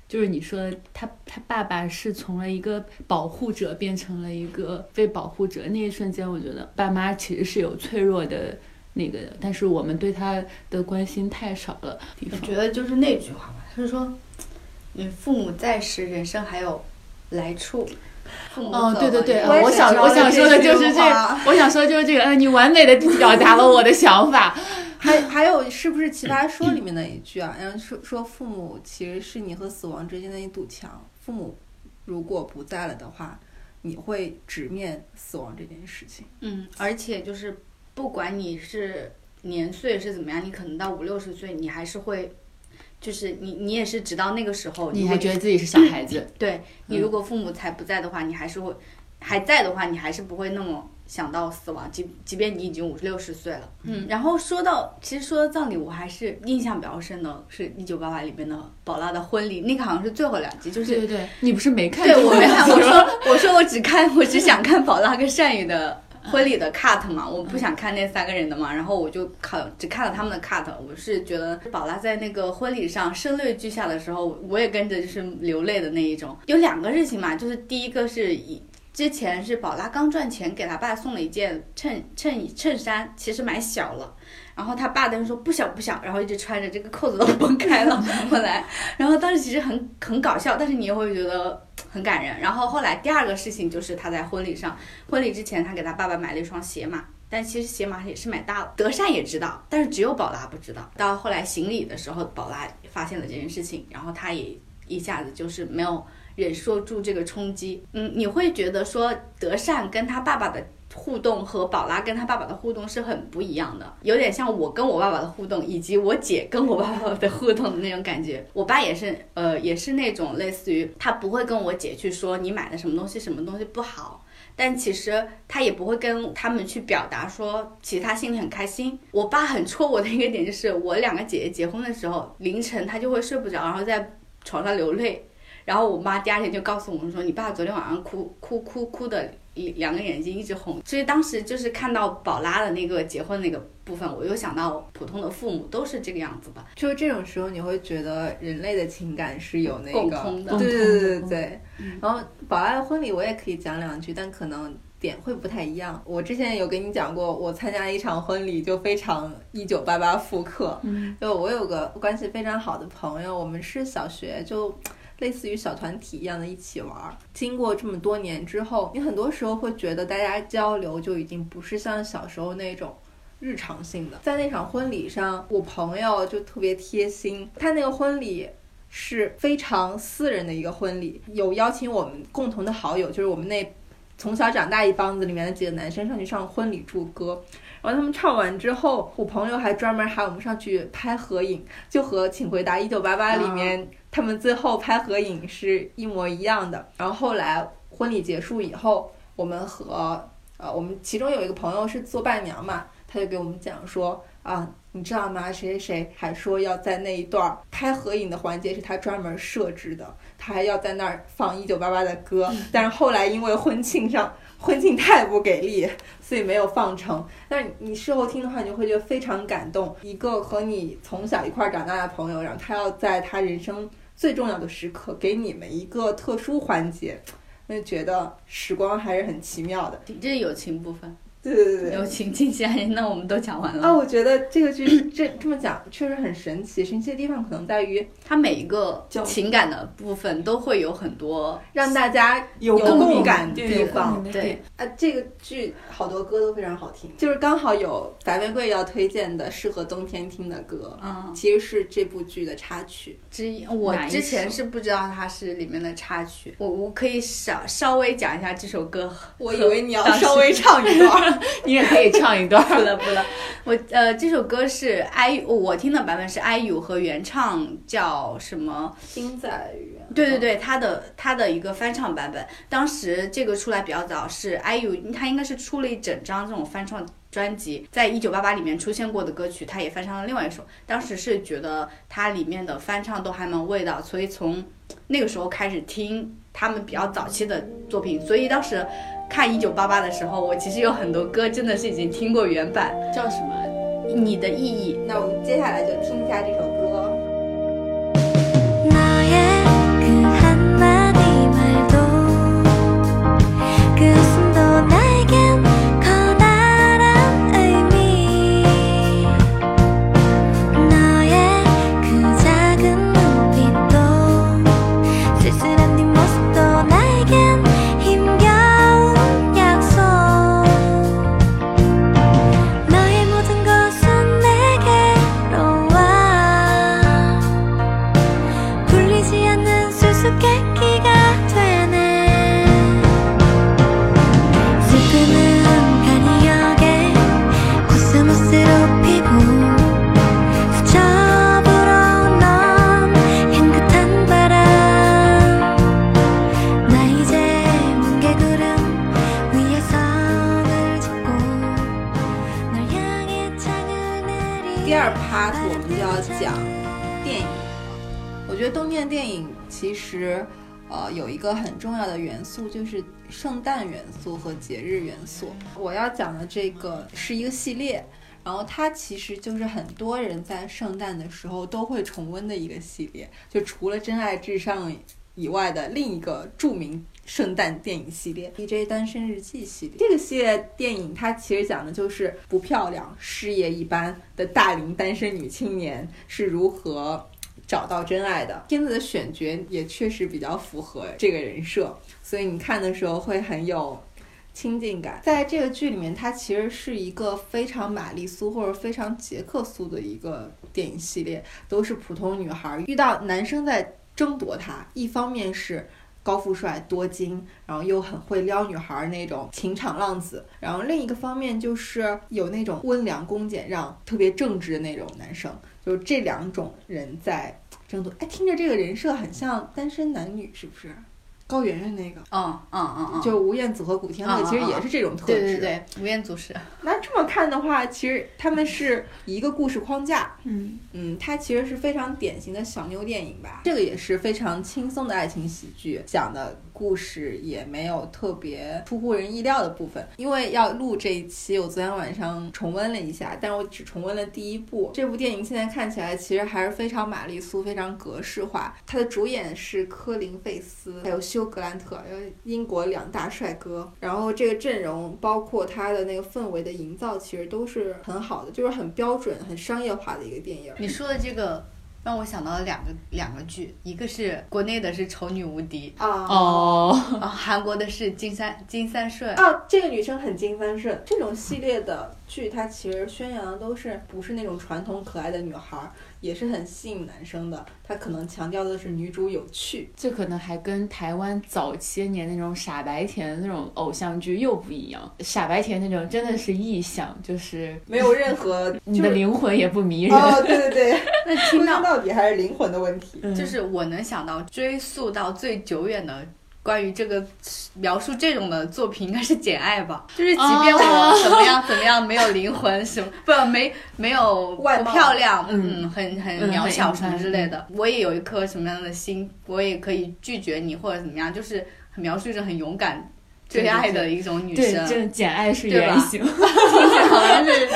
就是你说他他爸爸是从了一个保护者变成了一个被保护者那一瞬间，我觉得爸妈其实是有脆弱的那个，但是我们对他的关心太少了。我觉得就是那句话吧，他是说。你父母在时，人生还有来处。哦，对对对，我想我想说的就是这，我想说的就是这个。嗯，你完美的 表达了我的想法。还还有，是不是《奇葩说》里面的一句啊？然后说说父母其实是你和死亡之间的一堵墙。父母如果不在了的话，你会直面死亡这件事情。嗯，而且就是不管你是年岁是怎么样，你可能到五六十岁，你还是会。就是你，你也是直到那个时候，你还觉得自己是小孩子。对你，如果父母才不在的话，你还是会还在的话，你还是不会那么想到死亡，即即便你已经五十六十岁了。嗯，然后说到，其实说到葬礼，我还是印象比较深的是《一九八八》里面的宝拉的婚礼，那个好像是最后两集，就是对对对，你不是没看？对我没看，我 说我说我只看，我只想看宝拉跟善宇的婚礼的 cut 嘛，我不想看那三个人的嘛，然后我就看只看了他们的 cut。我是觉得宝拉在那个婚礼上声泪俱下的时候，我也跟着就是流泪的那一种。有两个事情嘛，就是第一个是以。之前是宝拉刚赚钱，给他爸送了一件衬衬衬衫，其实买小了。然后他爸当时说不想不想，然后一直穿着，这个扣子都崩开了。后来，然后当时其实很很搞笑，但是你又会觉得很感人。然后后来第二个事情就是他在婚礼上，婚礼之前他给他爸爸买了一双鞋码，但其实鞋码也是买大了。德善也知道，但是只有宝拉不知道。到后来行礼的时候，宝拉发现了这件事情，然后他也一下子就是没有。忍受住这个冲击，嗯，你会觉得说德善跟他爸爸的互动和宝拉跟他爸爸的互动是很不一样的，有点像我跟我爸爸的互动，以及我姐跟我爸爸的互动的那种感觉。我爸也是，呃，也是那种类似于他不会跟我姐去说你买的什么东西什么东西不好，但其实他也不会跟他们去表达说，其实他心里很开心。我爸很戳我的一个点就是，我两个姐姐结婚的时候，凌晨他就会睡不着，然后在床上流泪。然后我妈第二天就告诉我们说，你爸昨天晚上哭哭哭哭的，两个眼睛一直红。所以当时就是看到宝拉的那个结婚那个部分，我又想到普通的父母都是这个样子的。就是这种时候，你会觉得人类的情感是有那个共通的。对对对对对。然后宝拉的婚礼我也可以讲两句，但可能点会不太一样。我之前有跟你讲过，我参加一场婚礼就非常一九八八复刻。嗯。就我有个关系非常好的朋友，我们是小学就。类似于小团体一样的一起玩儿，经过这么多年之后，你很多时候会觉得大家交流就已经不是像小时候那种日常性的。在那场婚礼上，我朋友就特别贴心，他那个婚礼是非常私人的一个婚礼，有邀请我们共同的好友，就是我们那从小长大一帮子里面的几个男生上去上婚礼祝歌。然后他们唱完之后，我朋友还专门喊我们上去拍合影，就和《请回答一九八八》里面他们最后拍合影是一模一样的。然后后来婚礼结束以后，我们和呃我们其中有一个朋友是做伴娘嘛，他就给我们讲说啊，你知道吗？谁谁谁还说要在那一段拍合影的环节是他专门设置的，他还要在那儿放一九八八的歌，但是后来因为婚庆上。婚庆太不给力，所以没有放成。但是你事后听的话，你就会觉得非常感动。一个和你从小一块长大的朋友，然后他要在他人生最重要的时刻给你们一个特殊环节，那觉得时光还是很奇妙的。这是友情部分。对对对，有情进行，那我们都讲完了。啊，我觉得这个剧这这么讲确实很神奇。神奇的地方可能在于它每一个情感的部分都会有很多让大家有共感的地方。对啊，这个剧好多歌都非常好听，就是刚好有白玫瑰要推荐的适合冬天听的歌，嗯，其实是这部剧的插曲之一。我之前是不知道它是里面的插曲，我我可以稍稍微讲一下这首歌。我以为你要稍微唱一段。你也可以唱一段。不了不了，我呃这首歌是 i 我听的版本是 IU 和原唱叫什么？金在元。对对对，他的他的一个翻唱版本，当时这个出来比较早，是 IU 他应该是出了一整张这种翻唱专辑，在一九八八里面出现过的歌曲，他也翻唱了另外一首。当时是觉得它里面的翻唱都还蛮味道，所以从那个时候开始听他们比较早期的作品，所以当时。看一九八八的时候，我其实有很多歌真的是已经听过原版，叫什么？你的意义。那我们接下来就听一下这首其实，呃，有一个很重要的元素就是圣诞元素和节日元素。我要讲的这个是一个系列，然后它其实就是很多人在圣诞的时候都会重温的一个系列，就除了《真爱至上》以外的另一个著名。圣诞电影系列《DJ 单身日记》系列，这个系列电影它其实讲的就是不漂亮、事业一般的大龄单身女青年是如何找到真爱的。片子的选角也确实比较符合这个人设，所以你看的时候会很有亲近感。在这个剧里面，它其实是一个非常玛丽苏或者非常杰克苏的一个电影系列，都是普通女孩遇到男生在争夺她，一方面是。高富帅多金，然后又很会撩女孩那种情场浪子，然后另一个方面就是有那种温良恭俭让、特别正直的那种男生，就这两种人在争夺。哎，听着这个人设很像单身男女，是不是？高圆圆那个，嗯嗯嗯嗯，就吴彦祖和古天乐，其实也是这种特质。对对对，吴彦祖是。那这么看的话，其实他们是一个故事框架。嗯嗯，它其实是非常典型的小妞电影吧。这个也是非常轻松的爱情喜剧，讲的。故事也没有特别出乎人意料的部分，因为要录这一期，我昨天晚上重温了一下，但我只重温了第一部。这部电影现在看起来其实还是非常玛丽苏，非常格式化。它的主演是科林费斯，还有休格兰特，英国两大帅哥。然后这个阵容包括它的那个氛围的营造，其实都是很好的，就是很标准、很商业化的一个电影。你说的这个。让我想到了两个两个剧，一个是国内的是《丑女无敌》啊哦，韩国的是金三金三顺啊，这个女生很金三顺。这种系列的剧，它其实宣扬的都是不是那种传统可爱的女孩。也是很吸引男生的，他可能强调的是女主有趣，这可能还跟台湾早些年那种傻白甜那种偶像剧又不一样。傻白甜那种真的是臆想，就是没有任何，你的灵魂也不迷人。哦，对对对，那听到底还是灵魂的问题。就是我能想到追溯到最久远的。关于这个描述这种的作品，应该是《简爱》吧？就是即便我怎么样 怎么样没有灵魂什么不没没有不漂亮，嗯，很很渺小什么之类的，我也有一颗什么样的心，我也可以拒绝你或者怎么样，就是很描述一种很勇敢最爱的一种女生。对，简爱是原型，好像是。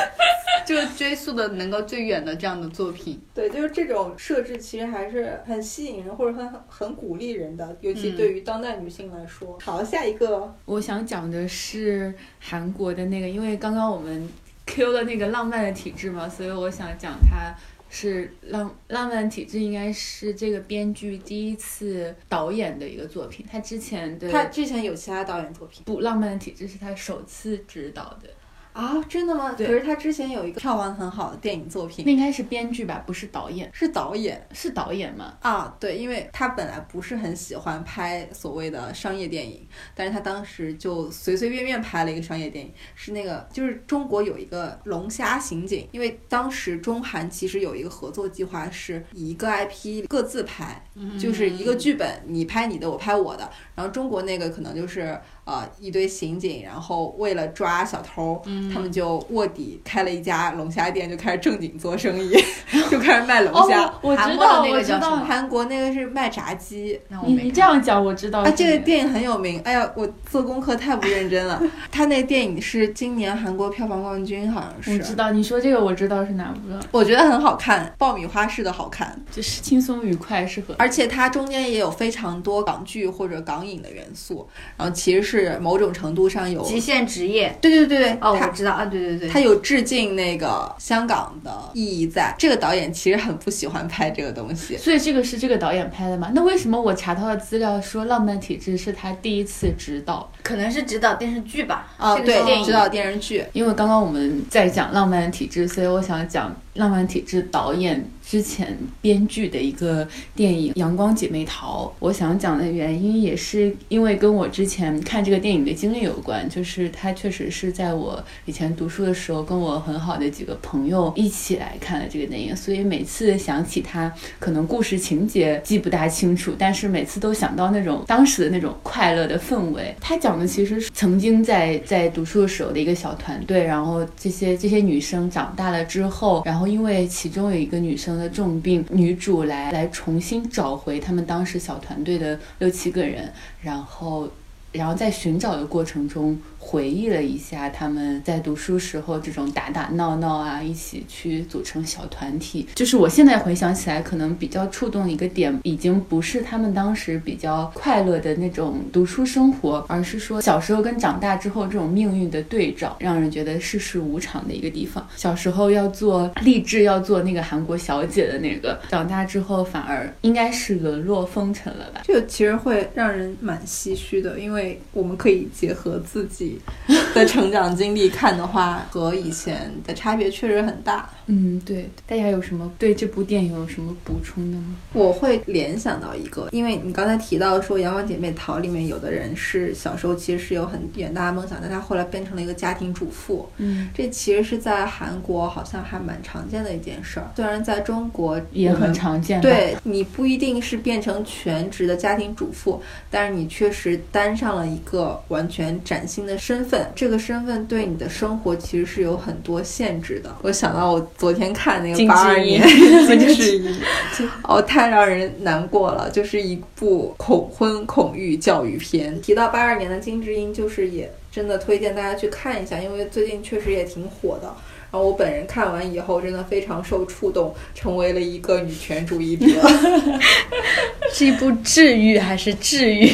就是追溯的能够最远的这样的作品，对，就是这种设置其实还是很吸引人或者很很鼓励人的，尤其对于当代女性来说。好，下一个我想讲的是韩国的那个，因为刚刚我们 Q 了那个浪漫的体质嘛，所以我想讲它是浪浪漫体质，应该是这个编剧第一次导演的一个作品。他之前的他之前有其他导演作品，不，浪漫的体质是他首次执导的。啊，真的吗？可是他之前有一个票房很好的电影作品，那应该是编剧吧，不是导演，是导演，是导演吗？啊，对，因为他本来不是很喜欢拍所谓的商业电影，但是他当时就随随便便拍了一个商业电影，是那个就是中国有一个龙虾刑警，因为当时中韩其实有一个合作计划，是一个 IP 各自拍，就是一个剧本，你拍你的，我拍我的，然后中国那个可能就是。呃，一堆刑警，然后为了抓小偷，他们就卧底开了一家龙虾店，就开始正经做生意，就开始卖龙虾。我知道，我知道，韩国那个是卖炸鸡。你你这样讲，我知道。啊，这个电影很有名。哎呀，我做功课太不认真了。他那电影是今年韩国票房冠军，好像是。我知道，你说这个我知道是哪部了。我觉得很好看，爆米花式的好看，就是轻松愉快，适合。而且它中间也有非常多港剧或者港影的元素，然后其实是。是某种程度上有极限职业，对对对对，哦，我知道啊，对对对，他有致敬那个香港的意义，在这个导演其实很不喜欢拍这个东西，所以这个是这个导演拍的吗？那为什么我查到的资料说《浪漫体质》是他第一次执导？可能是指导电视剧吧？啊，对，指导电视剧。因为刚刚我们在讲《浪漫体质》，所以我想讲《浪漫体质》导演。之前编剧的一个电影《阳光姐妹淘》，我想讲的原因也是因为跟我之前看这个电影的经历有关，就是它确实是在我以前读书的时候，跟我很好的几个朋友一起来看的这个电影，所以每次想起它，可能故事情节记不大清楚，但是每次都想到那种当时的那种快乐的氛围。它讲的其实是曾经在在读书的时候的一个小团队，然后这些这些女生长大了之后，然后因为其中有一个女生的重病，女主来来重新找回他们当时小团队的六七个人，然后，然后在寻找的过程中。回忆了一下他们在读书时候这种打打闹闹啊，一起去组成小团体。就是我现在回想起来，可能比较触动一个点，已经不是他们当时比较快乐的那种读书生活，而是说小时候跟长大之后这种命运的对照，让人觉得世事无常的一个地方。小时候要做励志，要做那个韩国小姐的那个，长大之后反而应该是沦落风尘了吧？这个其实会让人蛮唏嘘的，因为我们可以结合自己。的成长经历看的话，和以前的差别确实很大。嗯，对，大家有什么对这部电影有什么补充的吗？我会联想到一个，因为你刚才提到说《阳光姐妹淘》里面有的人是小时候其实是有很远大的梦想，但他后来变成了一个家庭主妇。嗯，这其实是在韩国好像还蛮常见的一件事儿，虽然在中国也很常见。对你不一定是变成全职的家庭主妇，但是你确实担上了一个完全崭新的身份，这个身份对你的生活其实是有很多限制的。我想到我。昨天看那个八二年金智英，哦，太让人难过了，就是一部恐婚恐育教育片。提到八二年的金智英，就是也真的推荐大家去看一下，因为最近确实也挺火的。然后我本人看完以后，真的非常受触动，成为了一个女权主义者。是一部治愈还是治愈？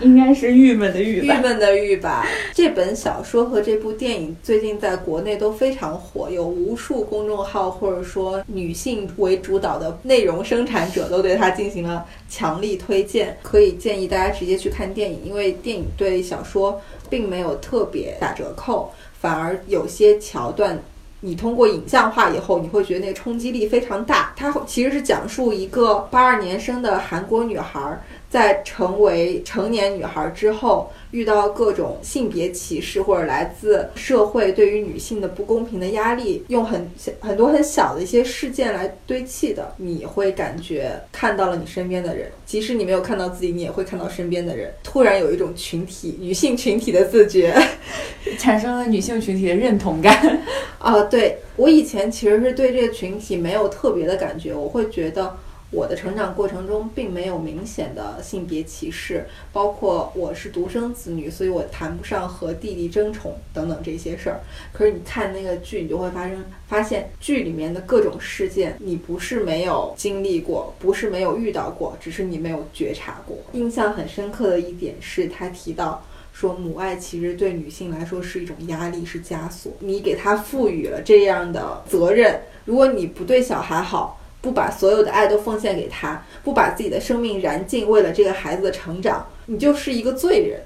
应该是郁闷的郁，郁闷的郁吧。这本小说和这部电影最近在国内都非常火，有无数公众号或者说女性为主导的内容生产者都对它进行了强力推荐。可以建议大家直接去看电影，因为电影对小说并没有特别打折扣，反而有些桥段你通过影像化以后，你会觉得那个冲击力非常大。它其实是讲述一个八二年生的韩国女孩。在成为成年女孩之后，遇到各种性别歧视或者来自社会对于女性的不公平的压力，用很很多很小的一些事件来堆砌的，你会感觉看到了你身边的人，即使你没有看到自己，你也会看到身边的人。突然有一种群体女性群体的自觉，产生了女性群体的认同感。啊，对我以前其实是对这个群体没有特别的感觉，我会觉得。我的成长过程中并没有明显的性别歧视，包括我是独生子女，所以我谈不上和弟弟争宠等等这些事儿。可是你看那个剧，你就会发生发现剧里面的各种事件，你不是没有经历过，不是没有遇到过，只是你没有觉察过。印象很深刻的一点是他提到说，母爱其实对女性来说是一种压力，是枷锁。你给她赋予了这样的责任，如果你不对小孩好。不把所有的爱都奉献给他，不把自己的生命燃尽，为了这个孩子的成长，你就是一个罪人。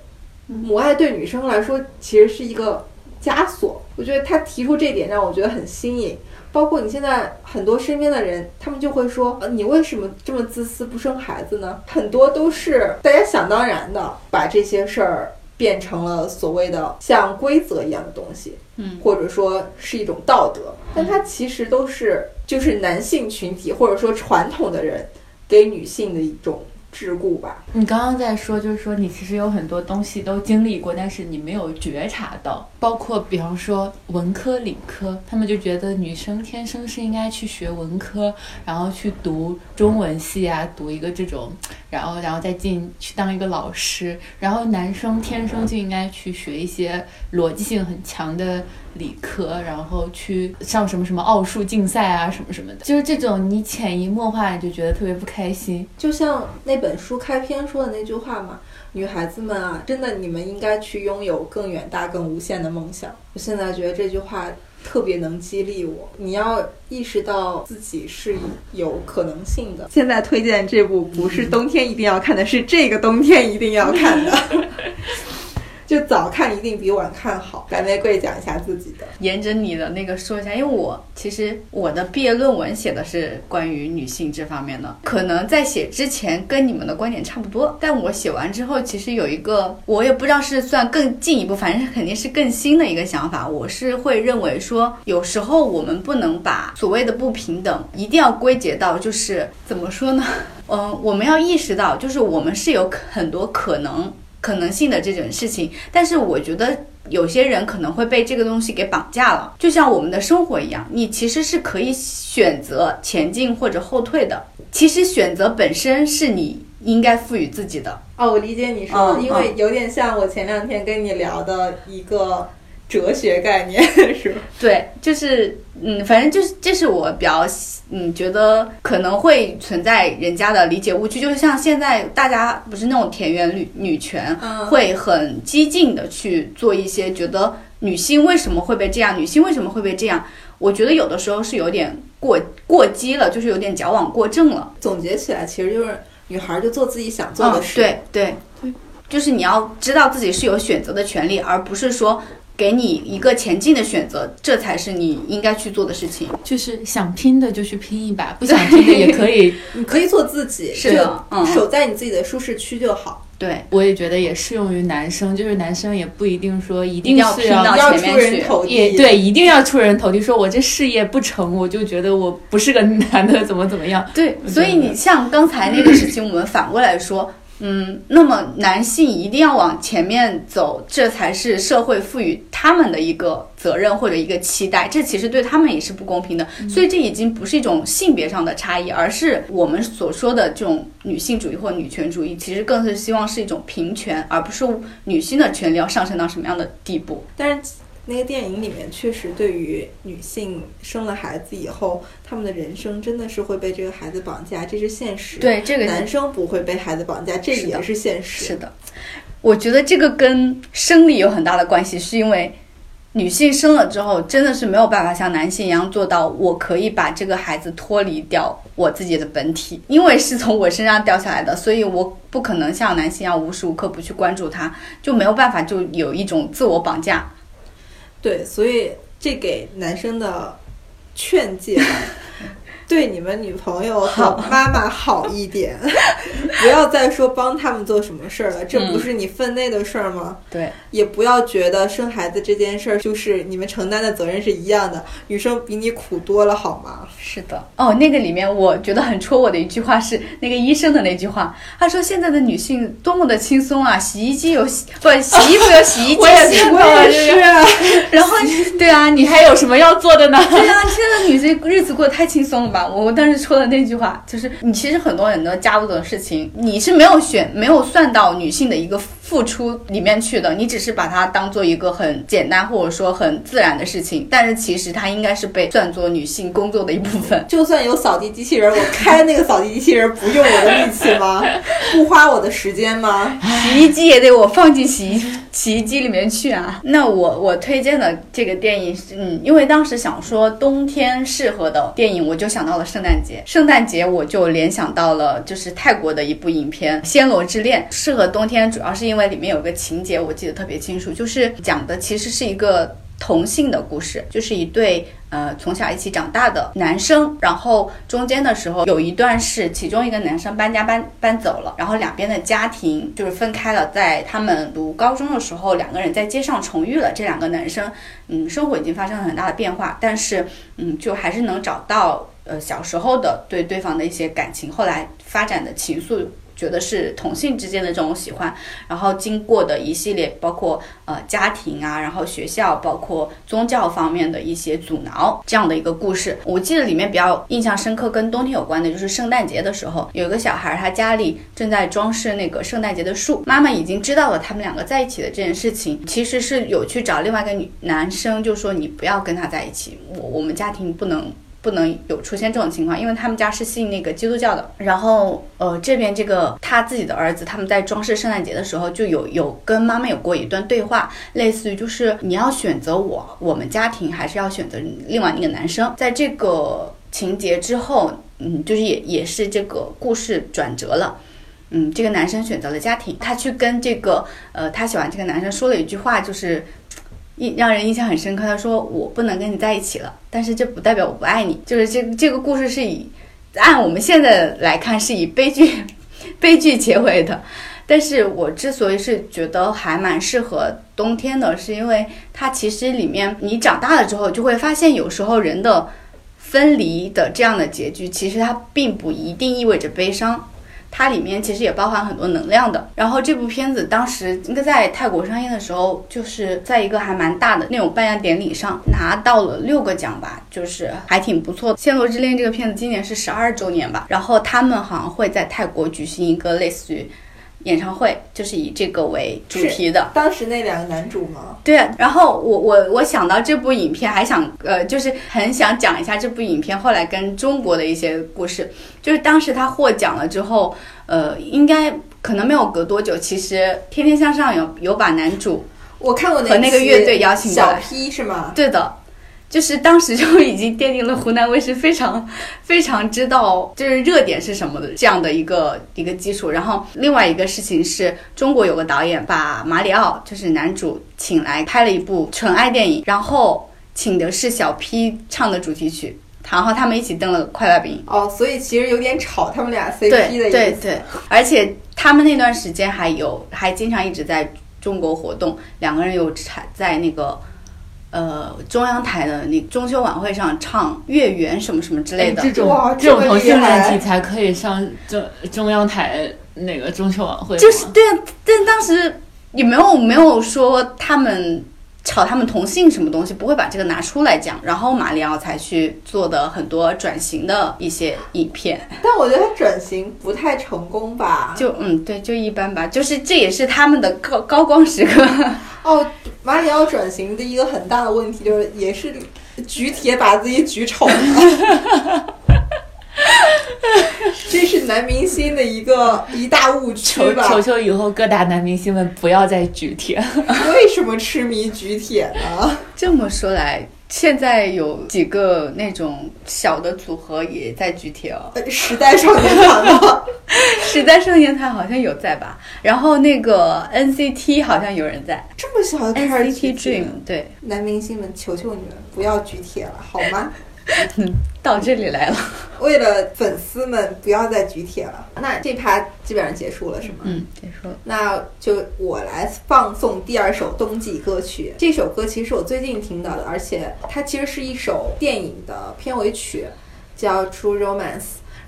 母爱对女生来说其实是一个枷锁。我觉得他提出这点让我觉得很新颖。包括你现在很多身边的人，他们就会说：“呃，你为什么这么自私，不生孩子呢？”很多都是大家想当然的把这些事儿变成了所谓的像规则一样的东西，嗯，或者说是一种道德，但它其实都是。就是男性群体或者说传统的人给女性的一种。桎梏吧。你刚刚在说，就是说你其实有很多东西都经历过，但是你没有觉察到。包括比方说文科、理科，他们就觉得女生天生是应该去学文科，然后去读中文系啊，读一个这种，然后然后再进去当一个老师。然后男生天生就应该去学一些逻辑性很强的理科，然后去上什么什么奥数竞赛啊，什么什么的。就是这种你潜移默化，你就觉得特别不开心。就像那。本书开篇说的那句话嘛，女孩子们啊，真的你们应该去拥有更远大、更无限的梦想。我现在觉得这句话特别能激励我。你要意识到自己是有可能性的。现在推荐这部不是冬天一定要看的，是这个冬天一定要看的。就早看一定比晚看好。白玫瑰讲一下自己的，沿着你的那个说一下，因为我其实我的毕业论文写的是关于女性这方面的，可能在写之前跟你们的观点差不多，但我写完之后，其实有一个我也不知道是算更进一步，反正肯定是更新的一个想法。我是会认为说，有时候我们不能把所谓的不平等一定要归结到就是怎么说呢？嗯，我们要意识到，就是我们是有很多可能。可能性的这种事情，但是我觉得有些人可能会被这个东西给绑架了，就像我们的生活一样，你其实是可以选择前进或者后退的。其实选择本身是你应该赋予自己的。哦，我理解你说的，嗯因为有点像我前两天跟你聊的一个哲学概念，是吧？对，就是嗯，反正就是这是我比较嗯觉得可能会存在人家的理解误区，就是像现在大家不是那种田园女女权，嗯会很激进的去做一些觉得女性为什么会被这样，女性为什么会被这样？我觉得有的时候是有点过过激了，就是有点矫枉过正了。总结起来，其实就是女孩就做自己想做的嗯，事。对对，就是你要知道自己是有选择的权利，而不是说给你一个前进的选择，这才是你应该去做的事情。就是想拼的就去拼一把，不想 拼的也可以。你可以做自己，是的守在你自己的舒适区就好。对，我也觉得也适用于男生，就是男生也不一定说一一定要拼到要出前面去。人头地，也对，一定要出人头地。说我这事业不成，我就觉得我不是个男的，怎么怎么样。对，所以你像刚才那个事情，我们反过来说，嗯，那么男性一定要往前面走，这才是社会赋予他们的一个责任或者一个期待，这其实对他们也是不公平的。所以这已经不是一种性别上的差异，而是我们所说的这种女性主义或女权主义，其实更是希望是一种平权，而不是女性的权利要上升到什么样的地步。但是那个电影里面确实对于女性生了孩子以后，她们的人生真的是会被这个孩子绑架，这是现实。，对，这个男生不会被孩子绑架，这也是现实。是的，我觉得这个跟生理有很大的关系，是因为女性生了之后，真的是没有办法像男性一样做到，我可以把这个孩子脱离掉我自己的本体，因为是从我身上掉下来的，所以我不可能像男性一样无时无刻不去关注他，就没有办法就有一种自我绑架。对，所以这给男生的劝诫，对你们女朋友和妈妈好一点，不要再说帮他们做什么事儿了，这不是你分内的事儿吗？对，也不要觉得生孩子这件事儿就是你们承担的责任是一样的，女生比你苦多了好吗？是的，哦，那个里面我觉得很戳我的一句话是那个医生的那句话，他说现在的女性多么的轻松啊，洗衣机有洗，不洗衣服有洗衣机 我也洗看到了对这个然后对啊，你你还有什么要做的呢？对啊，现在 女性日子过得太轻松了吧？我我当时说的那句话就是，你其实很多很多家务的事情，你是没有选没有算到女性的一个付出里面去的，你只是把它当做一个很简单或者说很自然的事情，但是其实它应该是被算作女性工作的一部分。就算有扫地机器人，我开那个扫地机器人不用我的力气吗？不花我的时间吗？洗衣机也得我放进洗衣 洗衣机里面去啊。那我我推荐的这个电影，嗯，因为当时想说冬天适合的电影，我就想到了圣诞节。圣诞节我就联想到了就是泰国的一部影片《暹罗之恋》，适合冬天，主要是因为里面有个情节我记得特别清楚，就是讲的其实是一个。同性的故事，就是一对呃从小一起长大的男生，然后中间的时候有一段是其中一个男生搬家搬搬走了，然后两边的家庭就是分开了，在他们读高中的时候，两个人在街上重遇了，这两个男生嗯生活已经发生了很大的变化，但是嗯就还是能找到呃小时候的对对方的一些感情，后来发展的情愫。觉得是同性之间的这种喜欢，然后经过的一系列包括呃家庭啊，然后学校，包括宗教方面的一些阻挠这样的一个故事。我记得里面比较印象深刻，跟冬天有关的就是圣诞节的时候，有一个小孩他家里正在装饰那个圣诞节的树，妈妈已经知道了他们两个在一起的这件事情，其实是有去找另外一个女男生，就说你不要跟他在一起，我我们家庭不能。不能有出现这种情况，因为他们家是信那个基督教的。然后，呃，这边这个他自己的儿子，他们在装饰圣诞节的时候，就有有跟妈妈有过一段对话，类似于就是你要选择我，我们家庭，还是要选择另外那个男生。在这个情节之后，嗯，就是也也是这个故事转折了。嗯，这个男生选择了家庭，他去跟这个呃他喜欢这个男生说了一句话，就是。印让人印象很深刻。他说：“我不能跟你在一起了，但是这不代表我不爱你。”就是这这个故事是以按我们现在来看是以悲剧 悲剧结尾的。但是我之所以是觉得还蛮适合冬天的，是因为它其实里面你长大了之后就会发现，有时候人的分离的这样的结局，其实它并不一定意味着悲伤。它里面其实也包含很多能量的。然后这部片子当时应该在泰国上映的时候，就是在一个还蛮大的那种颁奖典礼上拿到了六个奖吧，就是还挺不错的。《暹罗之恋》这个片子今年是十二周年吧，然后他们好像会在泰国举行一个类似于。演唱会就是以这个为主题的。当时那两个男主吗？对啊，然后我我我想到这部影片，还想呃，就是很想讲一下这部影片后来跟中国的一些故事。就是当时他获奖了之后，呃，应该可能没有隔多久，其实《天天向上》有有把男主我看过和那个乐队邀请过小，P 是吗？对的。就是当时就已经奠定了湖南卫视非常 非常知道就是热点是什么的这样的一个一个基础。然后另外一个事情是中国有个导演把马里奥就是男主请来拍了一部纯爱电影，然后请的是小 P 唱的主题曲，然后他们一起登了快乐饼。哦，所以其实有点吵他们俩 CP 的对意思。对对，而且他们那段时间还有还经常一直在中国活动，两个人有在在那个呃中央台的那中秋晚会上唱月圆什么什么之类的。这种这种同性恋害题材可以上中中央台那个中秋晚会吗，就是对啊，但当时也没有没有说他们吵他们同性什么东西，不会把这个拿出来讲。然后马里奥才去做的很多转型的一些影片，但我觉得他转型不太成功吧。就嗯对，就一般吧。就是这也是他们的高高光时刻。哦，马里奥转型的一个很大的问题就是，也是举铁把自己举丑了。这是男明星的一个一大误区求吧？求求以后各大男明星们不要再举铁。为什么痴迷举铁呢？这么说来，现在有几个那种小的组合也在举铁哦。呃时代少年团吗？时代少年团好像有在吧？然后那个 NCT 好像有人在这么小就开始举 NCT Dream，对，男明星们，求求你们不要举铁了，好吗？到这里来了。为了粉丝们不要再举铁了。那这趴基本上结束了，是吗？嗯，结束了。那就我来放送第二首冬季歌曲。这首歌其实是我最近听到的，而且它其实是一首电影的片尾曲，叫《True Romance》，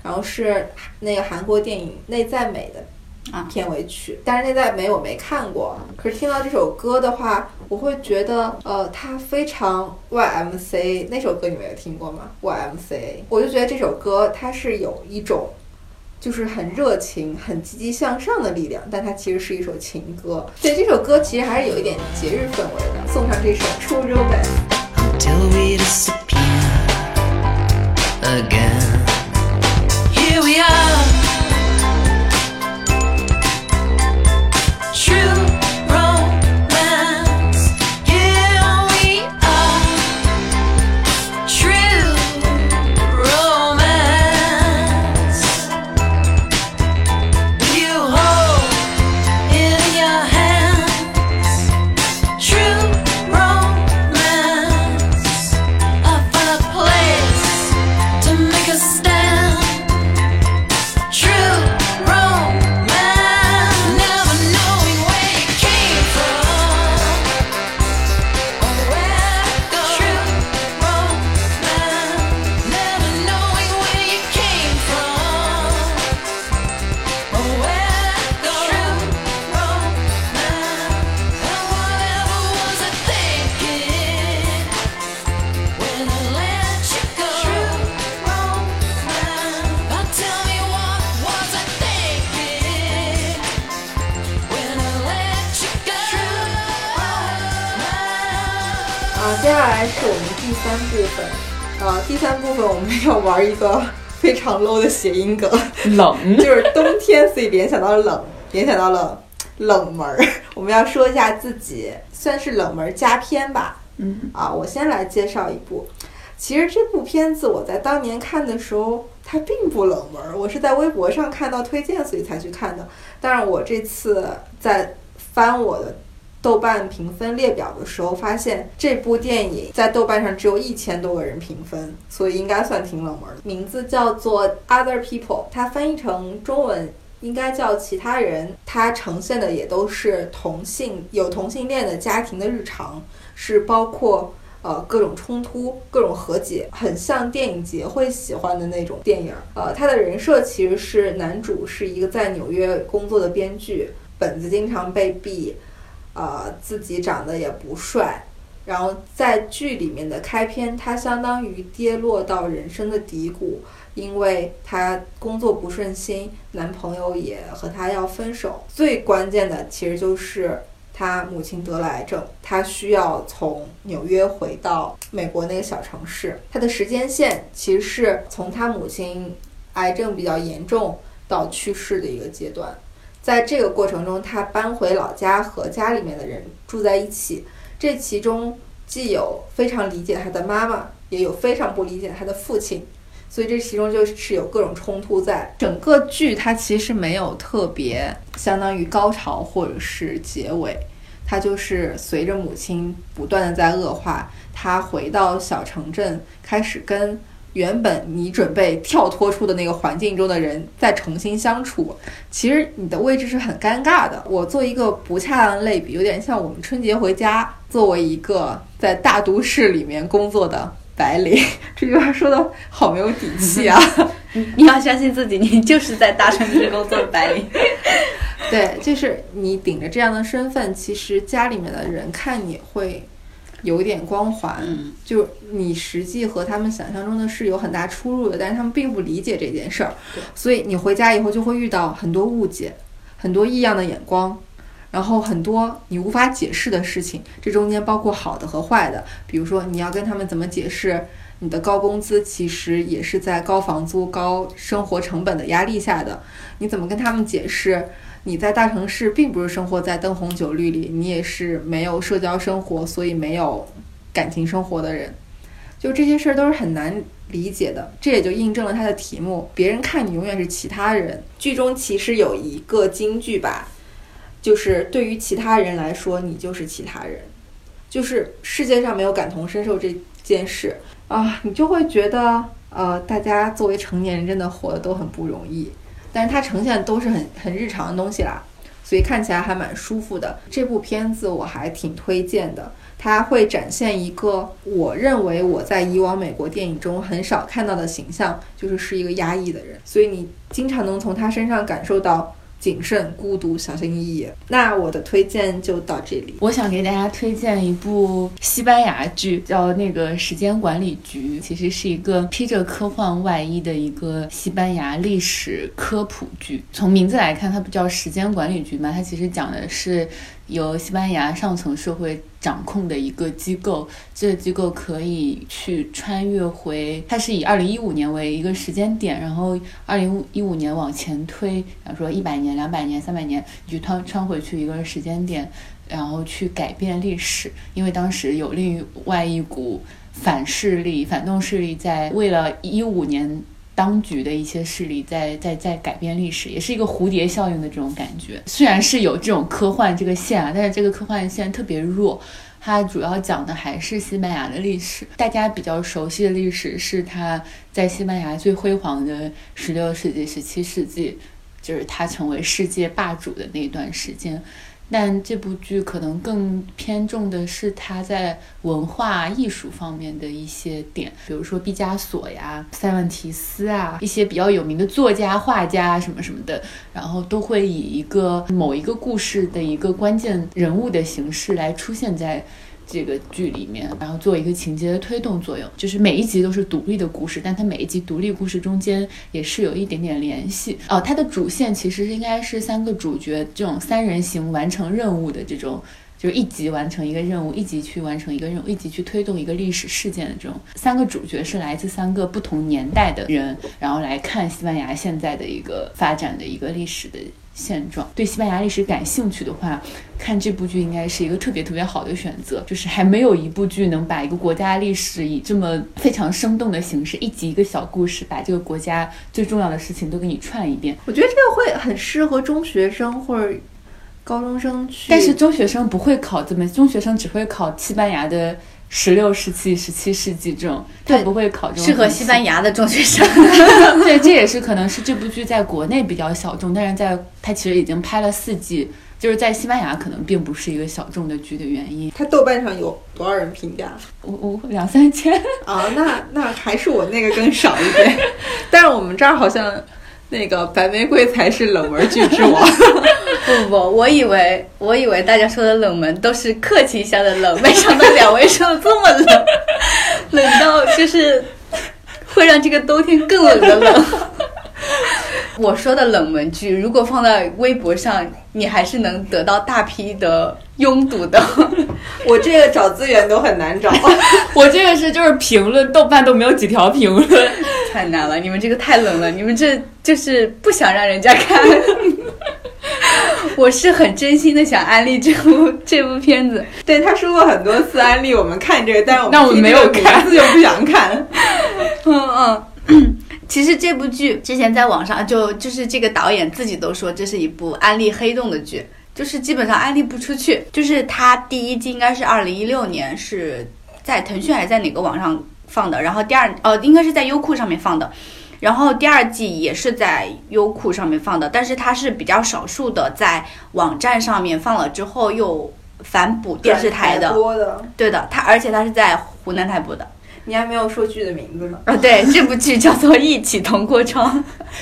然后是那个韩国电影《内在美》的啊片尾曲。但是《那在美》我没看过，可是听到这首歌的话，我会觉得呃，它非常 YMC。那首歌你们有听过吗？YMC，我就觉得这首歌它是有一种。就是很热情、很积极向上的力量，但它其实是一首情歌。所以这首歌其实还是有一点节日氛围的。送上这首《True Romance》。until we disappear again. Here we are. 音梗，冷 就是冬天，所以联想到了冷，联想到了冷门儿。我们要说一下自己算是冷门佳片吧。嗯，啊，我先来介绍一部。其实这部片子我在当年看的时候，它并不冷门儿，我是在微博上看到推荐，所以才去看的。但是我这次在翻我的豆瓣评分列表的时候，发现这部电影在豆瓣上只有一千多个人评分，所以应该算挺冷门的。名字叫做《Other People》，它翻译成中文应该叫其他人。它呈现的也都是同性有同性恋的家庭的日常，是包括呃各种冲突、各种和解，很像电影节会喜欢的那种电影。呃，他的人设其实是男主是一个在纽约工作的编剧，本子经常被毙，呃，自己长得也不帅。然后在剧里面的开篇，他相当于跌落到人生的低谷，因为他工作不顺心，男朋友也和他要分手。最关键的其实就是他母亲得了癌症，他需要从纽约回到美国那个小城市。他的时间线其实是从他母亲癌症比较严重到去世的一个阶段。在这个过程中，他搬回老家和家里面的人住在一起。这其中既有非常理解他的妈妈，也有非常不理解他的父亲，所以这其中就是有各种冲突在。整个剧它其实没有特别相当于高潮或者是结尾，它就是随着母亲不断的在恶化，他回到小城镇，开始跟原本你准备跳脱出的那个环境中的人再重新相处。其实你的位置是很尴尬的。我做一个不恰当的类比，有点像我们春节回家。作为一个在大都市里面工作的白领，这句话说的好没有底气啊！你要相信自己，你就是在大城市工作的白领。对，就是你顶着这样的身份，其实家里面的人看你会有一点光环，嗯就你实际和他们想象中的是有很大出入的，但是他们并不理解这件事儿，所以你回家以后就会遇到很多误解，很多异样的眼光。然后很多你无法解释的事情，这中间包括好的和坏的。比如说，你要跟他们怎么解释你的高工资其实也是在高房租、高生活成本的压力下的？你怎么跟他们解释你在大城市并不是生活在灯红酒绿里，你也是没有社交生活，所以没有感情生活的人？就这些事儿都是很难理解的，这也就印证了他的题目：别人看你永远是其他人。剧中其实有一个金句吧。就是对于其他人来说，你就是其他人，就是世界上没有感同身受这件事啊，你就会觉得呃，大家作为成年人真的活得都很不容易，但是它呈现都是很很日常的东西啦，所以看起来还蛮舒服的。这部片子我还挺推荐的，它会展现一个我认为我在以往美国电影中很少看到的形象，就是是一个压抑的人，所以你经常能从他身上感受到。谨慎、孤独、小心翼翼。那我的推荐就到这里。我想给大家推荐一部西班牙剧，叫那个《时间管理局》，其实是一个披着科幻外衣的一个西班牙历史科普剧。从名字来看，它不叫时间管理局嘛？它其实讲的是由西班牙上层社会掌控的一个机构，这个机构可以去穿越回，它是以二零一五年为一个时间点，然后二零一五年往前推，比方说一百年、两百年、三百年，你就穿穿回去一个时间点，然后去改变历史，因为当时有另外一股反势力、反动势力在为了一五年。当局的一些势力在在在改变历史，也是一个蝴蝶效应的这种感觉。虽然是有这种科幻这个线啊，但是这个科幻线特别弱。它主要讲的还是西班牙的历史，大家比较熟悉的历史是它在西班牙最辉煌的十六世纪、十七世纪，就是它成为世界霸主的那段时间。但这部剧可能更偏重的是他在文化艺术方面的一些点，比如说毕加索呀、塞万提斯啊，一些比较有名的作家、画家什么什么的，然后都会以一个某一个故事的一个关键人物的形式来出现在。这个剧里面，然后做一个情节的推动作用，就是每一集都是独立的故事，但它每一集独立故事中间也是有一点点联系。哦，它的主线其实应该是三个主角这种三人行完成任务的这种，就是一集完成一个任务，一集去完成一个任务，一集去推动一个历史事件的这种。三个主角是来自三个不同年代的人，然后来看西班牙现在的一个发展的一个历史的。现状对西班牙历史感兴趣的话，看这部剧应该是一个特别特别好的选择。就是还没有一部剧能把一个国家历史以这么非常生动的形式，一集一个小故事，把这个国家最重要的事情都给你串一遍。我觉得这个会很适合中学生或者高中生去，但是中学生不会考这么，中学生只会考西班牙的十六世纪、十七世纪这种，他不会考这种适合西班牙的中学生。对，这也是可能是这部剧在国内比较小众，但是在它其实已经拍了四季，就是在西班牙可能并不是一个小众的剧的原因。它豆瓣上有多少人评价？我我两三千，啊，那那还是我那个更少一点，但是我们这儿好像那个白玫瑰才是冷门剧之王。不不不，我以为我以为大家说的冷门都是客气一下的冷，没想到两位说的这么冷，冷到就是会让这个冬天更冷的冷。我说的冷门剧，如果放在微博上，你还是能得到大批的拥堵的。我这个找资源都很难找。我这个是就是评论，豆瓣都没有几条评论。太难了，你们这个太冷了，你们这就是不想让人家看。我是很真心的想安利这部这部片子，对他说过很多次安利我们看这个，但是我们我们没有看名字就不想看。嗯 嗯。其实这部剧之前在网上就就是这个导演自己都说这是一部安利黑洞的剧，就是基本上安利不出去。就是他第一季应该是二零一六年是在腾讯还是在哪个网上放的，然后第二哦应该是在优酷上面放的，然后第二季也是在优酷上面放的，但是它是比较少数的在网站上面放了之后又反哺电视台的，播的，对的，它而且它是在湖南台播的。你还没有说剧的名字呢。啊，对，这部剧叫做《一起同过窗》。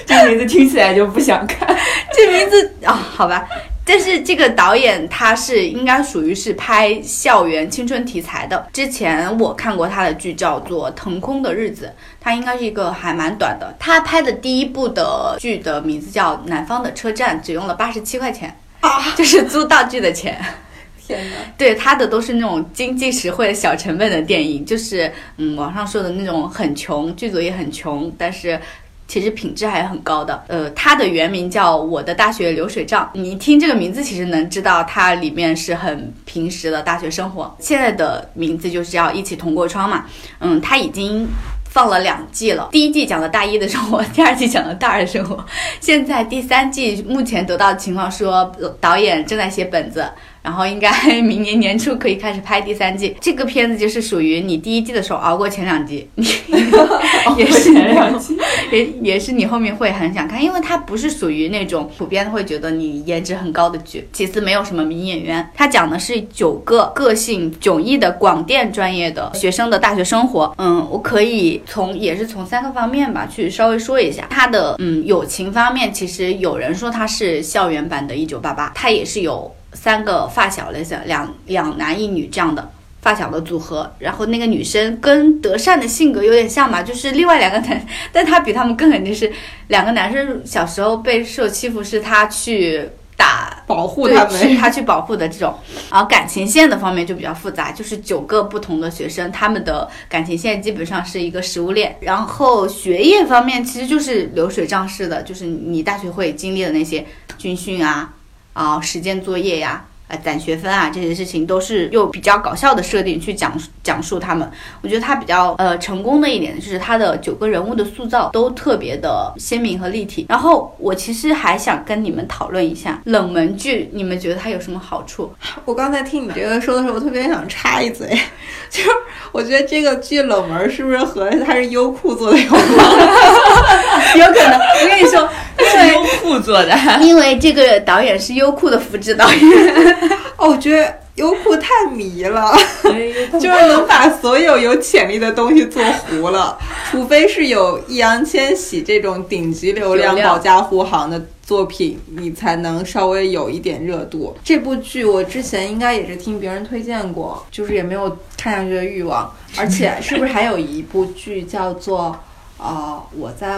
这名字听起来就不想看。这名字啊、好吧。但是这个导演他是应该属于是拍校园青春题材的。之前我看过他的剧叫做《腾空的日子》，他应该是一个还蛮短的。他拍的第一部的剧的名字叫《南方的车站》，只用了八十七块钱啊，就是租道具的钱。天哪！对他的都是那种经济实惠、小成本的电影，就是嗯，网上说的那种很穷，剧组也很穷，但是。其实品质还是很高的，呃，它的原名叫《我的大学流水账》，你听这个名字，其实能知道它里面是很平时的大学生活。现在的名字就是要一起同过窗嘛，嗯，它已经放了两季了，第一季讲的大一的生活，第二季讲的大二的生活。现在第三季目前得到的情况说，导演正在写本子，然后应该明年年初可以开始拍第三季。这个片子就是属于你第一季的时候熬过前两集，你 也是前两季，也 也是你后面会很想看，因为它不是属于那种普遍会觉得你颜值很高的剧。其次，没有什么名演员，它讲的是九个个性迥异的广电专业的学生的大学生活。嗯，我可以从也是从三个方面吧去稍微说一下它的嗯友情方面，其实有人说它是校园版的《一九八八》，它也是有三个发小类似两两男一女这样的。发小的组合，然后那个女生跟德善的性格有点像嘛，就是另外两个男，但她比他们更肯定是两个男生小时候被受欺负，是他去打保护对他们是他去保护的这种。然后感情线的方面就比较复杂，就是九个不同的学生，他们的感情线基本上是一个食物链。然后学业方面其实就是流水账式的，就是你大学会经历的那些军训啊、啊实践作业呀、啊攒学分啊这些事情，都是用比较搞笑的设定去讲讲述他们。我觉得他比较呃成功的一点就是他的九个人物的塑造都特别的鲜明和立体。然后我其实还想跟你们讨论一下冷门剧，你们觉得它有什么好处？我刚才听你这个说的时候，我特别想插一嘴，就是我觉得这个剧冷门是不是和它是优酷做的有关？有可能，我跟你说，因为优酷做的。因为这个导演是优酷的复制导演，哦，我觉得优酷太迷了，就是能把所有有潜力的东西做糊了，除非是有易烊千玺这种顶级流量、保驾护航的作品，你才能稍微有一点热度。这部剧我之前应该也是听别人推荐过，就是也没有看下去的欲望。而且是不是还有一部剧叫做呃我在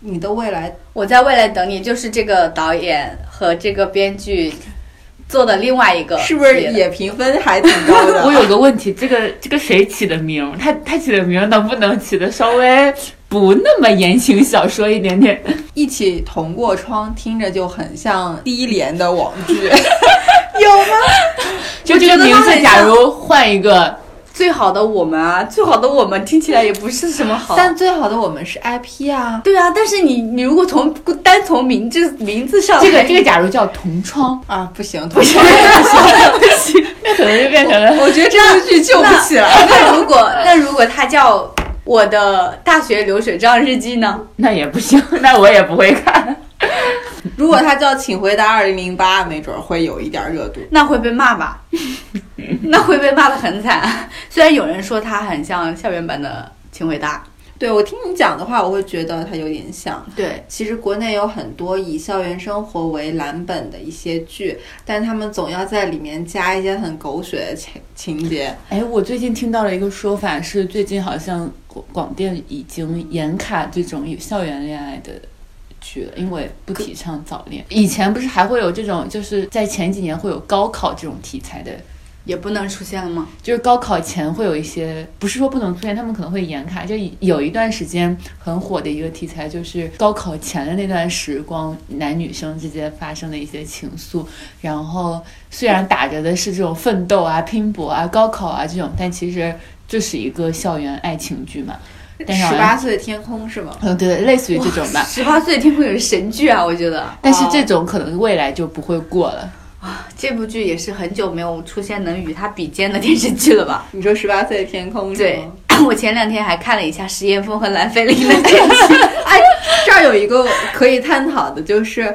你的未来我在未来等你，就是这个导演和这个编剧做的另外一个是不是也评分还挺高的？我有个问题，这个这个谁起的名？他他起的名能不能起的稍微不那么言情小说一点点？一起同过窗，听着就很像低廉的网剧。有吗就这个名字，假如换一个，最好的我们啊，最好的我们听起来也不是什么好。但最好的我们是 IP 啊，对啊，但是你你如果从单从名字名字上这个这个假如叫同窗，啊不行，同窗不行，那可能就变成了我觉得这部剧救不起来。那如果 那如果它叫我的大学流水账日记呢？那也不行，那我也不会看。如果它叫《请回答二零零八》，没准儿会有一点热度。那会被骂吧？那会被骂的很惨。虽然有人说他很像校园版的《请回答》，对我听你讲的话，我会觉得他有点像。对，其实国内有很多以校园生活为蓝本的一些剧，但他们总要在里面加一些很狗血的情情节。哎，我最近听到了一个说法，是最近好像广广电已经严卡这种有校园恋爱的剧了，因为不提倡早恋。以前不是还会有这种，就是在前几年会有高考这种题材的，也不能出现了吗？就是高考前会有一些，不是说不能出现，他们可能会严卡。就有一段时间很火的一个题材，就是高考前的那段时光，男女生之间发生的一些情愫。然后虽然打着的是这种奋斗啊、拼搏啊、高考啊这种，但其实这是一个校园爱情剧嘛。但是十八岁的天空是吗？嗯，对，类似于这种吧。十八岁的天空也是神剧啊，我觉得但是这种可能未来就不会过了。这部剧也是很久没有出现能与它比肩的电视剧了吧？你说十八岁的天空对？，我前两天还看了一下石岩峰和蓝菲林的电视剧。哎，这儿有一个可以探讨的，就是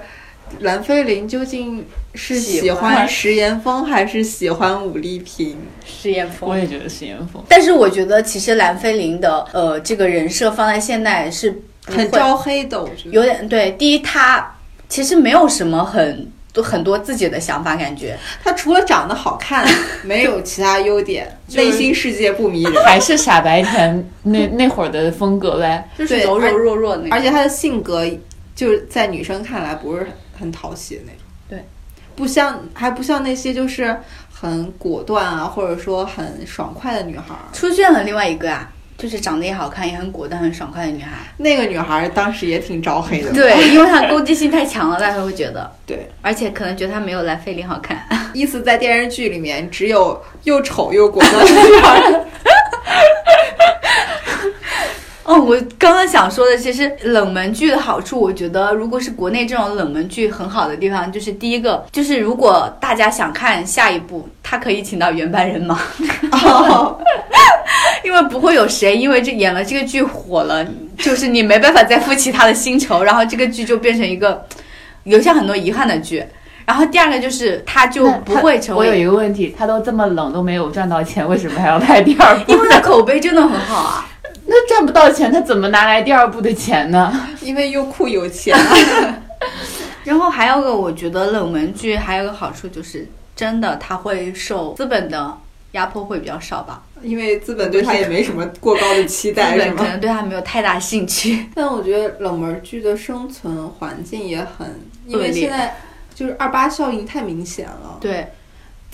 蓝菲林究竟是喜喜欢欢石岩峰还是喜欢武丽萍？石岩峰我也觉得石岩峰。但是我觉得其实蓝菲林的呃这个人设放在现代是很招黑的，我觉得。有点对。第一，他其实没有什么很多很多自己的想法，感觉他除了长得好看，没有其他优点，内心世界不迷人。还是傻白甜那那会儿的风格呗。就是柔柔弱弱的那种。而且他的性格，就是在女生看来不是很很讨喜的那种。对，不像还不像那些就是很果断啊，或者说很爽快的女孩儿。出现了另外一个啊，就是长得也好看，也很果断、很爽快的女孩。那个女孩儿当时也挺招黑的。对，因为她攻击性太强了，大家会觉得，对，而且可能觉得她没有蓝菲林好看。意思在电视剧里面只有又丑又果断的女孩儿。哦，我刚刚想说的，其实冷门剧的好处，我觉得如果是国内这种冷门剧很好的地方，就是第一个，就是如果大家想看下一部，他可以请到原班人马，哦，因为不会有谁因为这演了这个剧火了，就是你没办法再付其他的薪酬，然后这个剧就变成一个留下很多遗憾的剧。然后第二个就是他就不会成为我有，一个问题，他都这么冷都没有赚到钱，为什么还要拍第二部？因为他口碑真的很好啊。那赚不到钱，他怎么拿来第二部的钱呢？因为优酷有钱。然后还有个，我觉得冷门剧还有个好处就是，真的它会受资本的压迫会比较少吧，因为资本对他也没什么过高的期待，是吗？本可能对它没有太大兴趣。但我觉得冷门剧的生存环境也很，因为现在就是二八效应太明显了，对，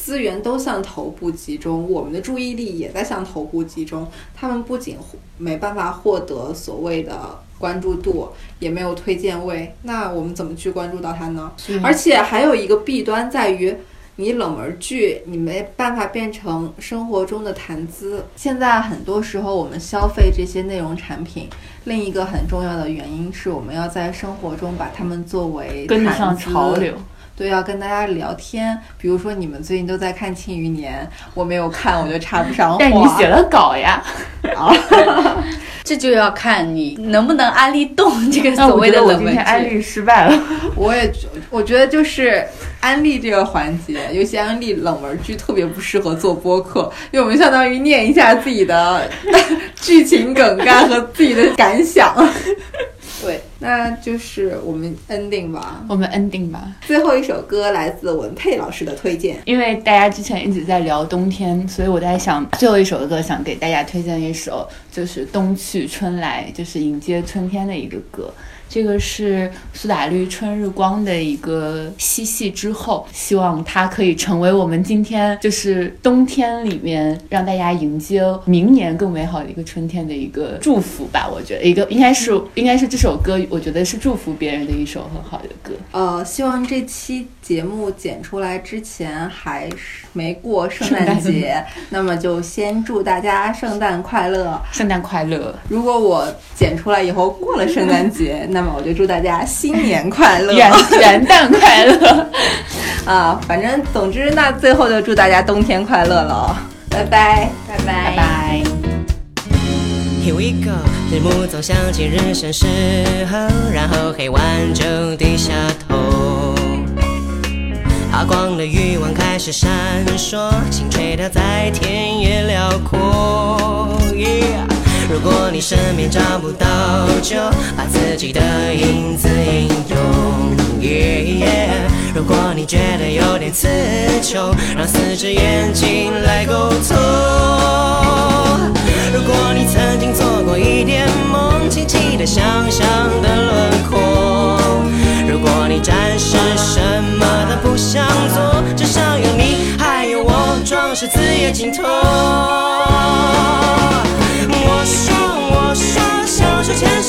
资源都向头部集中，我们的注意力也在向头部集中。他们不仅没办法获得所谓的关注度，也没有推荐位，那我们怎么去关注到它呢？而且还有一个弊端在于。你冷门剧，你没办法变成生活中的谈资。现在很多时候，我们消费这些内容产品，另一个很重要的原因是我们要在生活中把它们作为跟得上潮流。对，要跟大家聊天。比如说，你们最近都在看《庆余年》，我没有看，我就插不上话。但你写了稿呀，啊 这就要看你能不能安利动这个那所我觉得我今谓的冷门剧。天安利失败了。我也觉我觉得就是安利这个环节，尤其安利冷门剧特别不适合做播客，因为我们相当于念一下自己的 剧情梗概和自己的感想。对，那就是我们 ending 吧。我们 ending 吧，最后一首歌来自文佩老师的推荐。因为大家之前一直在聊冬天，所以我在想最后一首歌想给大家推荐一首，就是《冬去春来》，就是迎接春天的一个歌。这个是苏打绿《春日光》的一个嬉戏之后，希望它可以成为我们今天就是冬天里面让大家迎接明年更美好的一个春天的一个祝福吧。我觉得一个应该是应该是这首歌，我觉得是祝福别人的一首很好的歌。呃，希望这期节目剪出来之前还是没过圣诞节，那么就先祝大家圣诞快乐。圣诞快乐！如果我剪出来以后过了圣诞节，那么我就祝大家新年快乐元 元旦快乐！啊！反正总之，那最后就祝大家冬天快乐了，拜拜。拜拜拜拜。Here we go，日暮总想起日升时候，然后黑晚就低下头。发光的欲望开始闪烁，心垂钓在田野辽阔。Yeah 如果你身边找不到，就把自己的影子引用。Yeah, 如果你觉得有点刺穷，让四只眼睛来沟通。如果你曾经做过一点梦，轻轻的想象的轮廓。如果你暂时生不想做，至少有你，还有我，装饰自由尽头。我说，我说，小手牵。